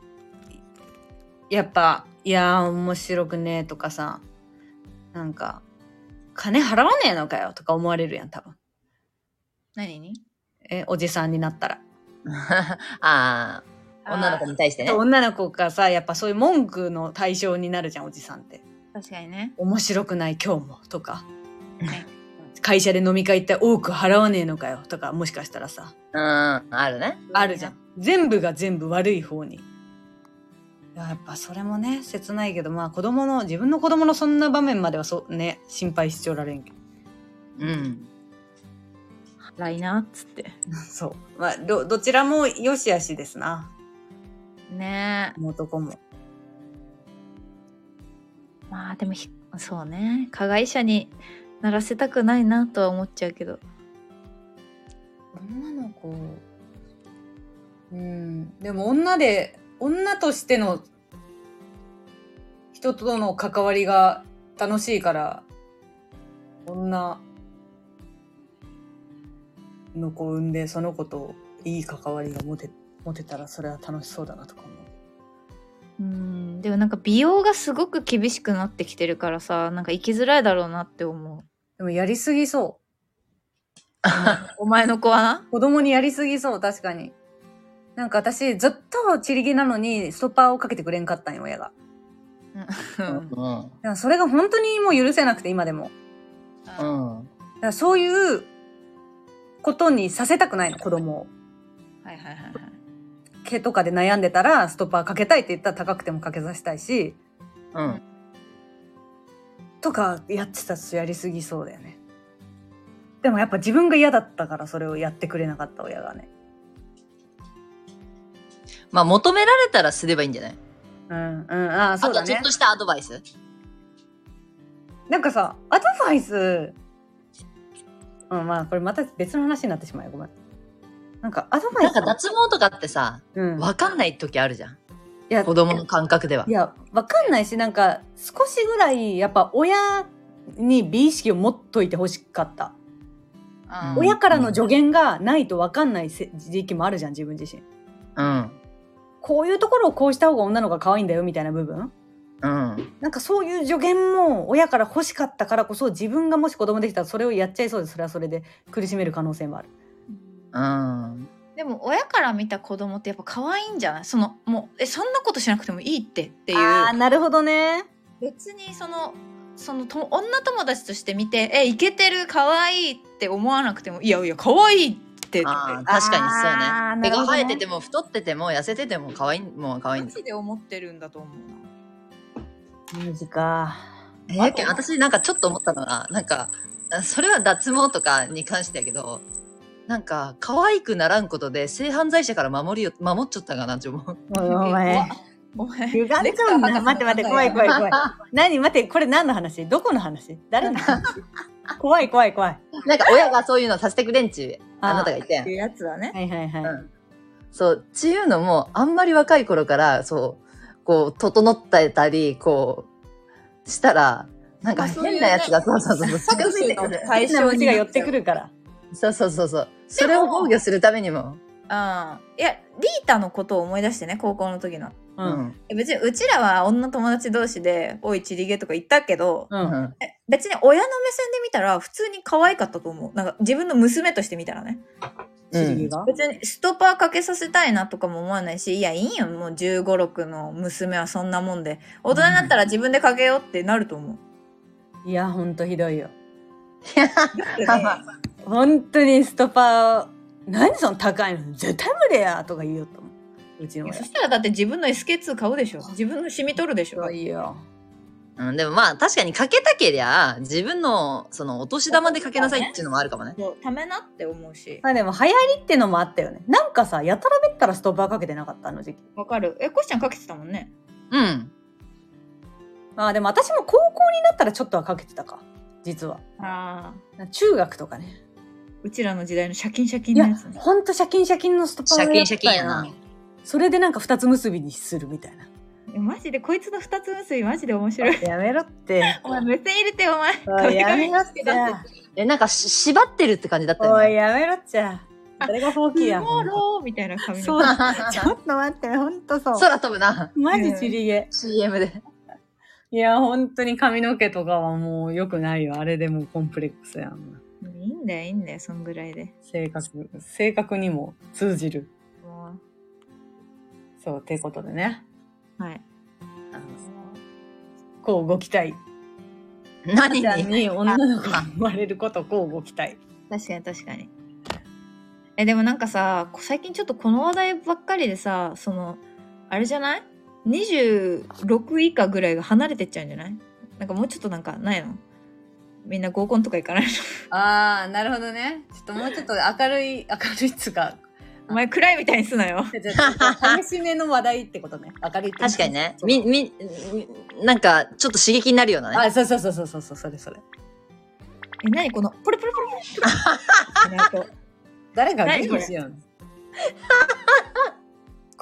やっぱ、いやー面白くねえとかさ、なんか、金払わねえのかよとか思われるやん、多分。何に？え、おじさんになったら。ああ、女の子に対してね。女の子がさ、やっぱそういう文句の対象になるじゃん、おじさんって。確かにね面白くない今日もとかね。会社で飲み会行って多く払わねえのかよとか、もしかしたらさ、うん、あるね。あるじゃん。全部が全部悪い方に。いややっぱそれもね、切ないけど、まあ子供の、自分の子供のそんな場面まではそうね、心配しちょられんけど。うん。辛いなっつって そう。まあ、ど、どちらも良し悪しですな。ねえ男も。まあでもひそうね加害者にならせたくないなとは思っちゃうけど女の子、うん。でも女で、女としての人との関わりが楽しいから、女の子を産んで、その子といい関わりが持て、持てたらそれは楽しそうだなとか思う。うんでもなんか美容がすごく厳しくなってきてるからさなんか生きづらいだろうなって思でもやりすぎそう お前の子はな？う。子供にやりすぎそう、確かに。なんか私、ずっとチリギなのに、ストッパーをかけてくれんかったんよ、親が。うんうん。だからそれが本当にもう許せなくて、今でも。ううんん。だからそういうことにさせたくないの、子供を。はいはいはいはい毛とかで悩んでたら、ストッパーかけたいって言ったら高くてもかけさせたいし、うん。とかやってたとやりすぎそうだよね。でもやっぱ自分が嫌だったからそれをやってくれなかった親がね。まあ、求められたらすればいいんじゃない？うん、うん、ああ、そうだねあとはちょっと。したアドバイス？なんかさ、アドバイス、うん、まあこれまた別の話になってしまうよ。ごめん。なんかアドバイスなんか脱毛とかってさ、うん。わかんない時あるじゃん。いや子供の感覚では。いや、わかんないし、なんか、少しぐらい、やっぱ親に美意識を持っといてほしかった。あうん親からの助言がないとわかんないせ時期もあるじゃん、自分自身。うん。こういうところをこうした方が女の子が可愛いんだよ、みたいな部分？うん。なんかそういう助言も親から欲しかったからこそ、自分がもし子供できたらそれをやっちゃいそうです。それはそれで苦しめる可能性もある。うん。でも親から見た子供ってやっぱ可愛いんじゃない？そのもうえそんなことしなくてもいいってっていうああ、なるほどね。別にそのそのと女友達として見てえイケてる可愛いって思わなくてもいやいや可愛いって確かにあそうね。ねが生えてても太ってても痩せてても可愛いもん可愛いんだ。マジで思ってるんだと思うなマジか。えやけん私なんかちょっと思ったのが、なんか、あそれは脱毛とかに関してやけど、なんか、可愛くならんことで性犯罪者から守りよ、守っちゃったかなって思う。お前。お前歪んじゃうんだ。待って待って、怖い怖い怖い。何待って、これ何の話？どこの話？誰の話？怖い怖い怖い。なんか親がそういうのさせてくれんちゅう、あなたが言ったやんっていう。やつはね。はいはいはい。うんそう、ちゅうのも、あんまり若い頃から、そう、こう、整ってたり、こう、したら、なんか変なやつが、そうそうそう、近づいてくる。対変な虫が寄ってくるから。そうそうそうそう。それを防御するためにも。うん。いや、リータのことを思い出してね、高校の時の。う。うん別にうちらは女友達同士で、おい、チリゲとか言ったけど、う。うん別に親の目線で見たら普通に可愛かったと思う。なんか自分の娘として見たらね。不思議が？別にストッパーかけさせたいなとかも思わないし、いや、いいよ、もう15、6の娘はそんなもんで。大人になったら自分でかけようってなると思う。いや、ほんとひどいよ。だってね本当にストパー、何その高いの？絶対無理やとか言うよと思う。うちの親そ。したらだって自分の SK2 買うでしょ。自分の染み取るでしょ。いいよ。うん、でもまあ、確かにかけたけりゃ、自分の、その、お年玉でかけなさいっていうのもあるかもね。ためなって思うし。まあでも流行りってのもあったよね。なんかさ、やたらめったらストッパーかけてなかったあの時期。わかる。え、コシちゃんかけてたもんね。うん。まあでも私も高校になったらちょっとはかけてたか。実は。ああ。中学とかね。うちらの時代のシャキンシャキいやンのやつね。ほんとシャキンシャキンのストッパーシャキンシャキンやな。それでなんか二つ結びにするみたいな。えマジでこいつの二つ結びマジで面白い。やめろって。お前目線入れてお前。やめろっちゃ。え、なんかし、縛ってるって感じだったよおいね。やめろっちゃ。それがほうきや。トゥモローみたいな髪のそうちょっと待って、ほんとそう。空飛ぶな。マジちりげ。CM で。いや、本当に髪の毛とかはもう良くないよ。あれでもうコンプレックスやん。いいんだよいいんだよそんぐらいで。性格、性格にも通じる。もそう、ってことでね。うはい。あのこうご期待。何？ちゃんにに女の子が生まれること、こうご期待。確かに確かに。えでもなんかさ最近ちょっとこの話題ばっかりでさそのあれじゃない？?26 以下ぐらいが離れてっちゃうんじゃない？なんかもうちょっとなんかないの？みんな合コンとか行かないの？ああ、なるほどね。ちょっともうちょっと明るい、明るいっつうか、お前暗いみたいにすなよ。激しめの話題ってことね。明るいって確かにね。み、み、みなんか、ちょっと刺激になるようなね。あ、そうそうそうそうそうそう、それそれ。え、何このポリポリポリポ誰がゲームしようの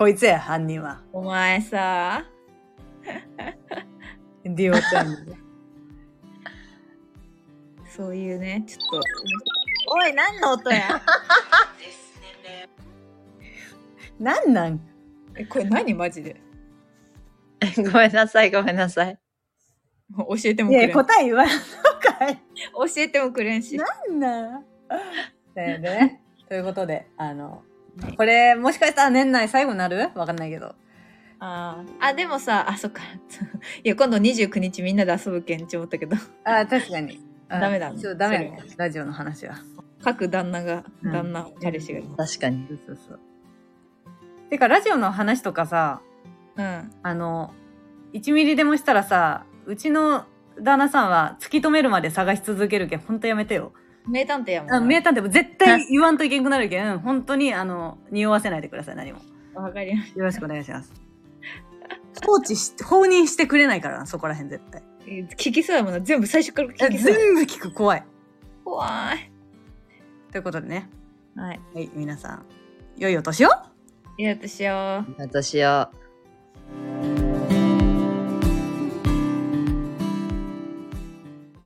こいつや、犯人は。お前さ ディオちゃんで。そういうねちょっとおい何の音や？なんなん？えこれ何マジで？ごめんなさい、ごめんなさい。教えてもいや、くれん教答え言わんのかい。えてもくれんしなんなん？だよね。ということで、あの、これ、もしかしたら年内最後になる？わかんないけど。あーあでもさあそっか いや今度29日みんなで遊ぶけんって思ったけどあ、確かに。あダメだねそう、ダメね。ラジオの話は。各旦那がうん旦那、彼氏が確かに。そうそうそう。てか、ラジオの話とかさ、うんあの、1ミリでもしたらさ、うちの旦那さんは突き止めるまで探し続けるけん、ほんとやめてよ。名探偵やもん名探偵も絶対言わんといけんくなるけん、本当に、あの、匂わせないでください、何も。わかりましよろしくお願いします。放置し、放任してくれないからな、そこら辺絶対。た聞きそうやもんな。全部最初から聞きそうや。全部聞く、怖い。怖い。ということでね。はい。はい、皆さん、良いお年を。いや私よ私は、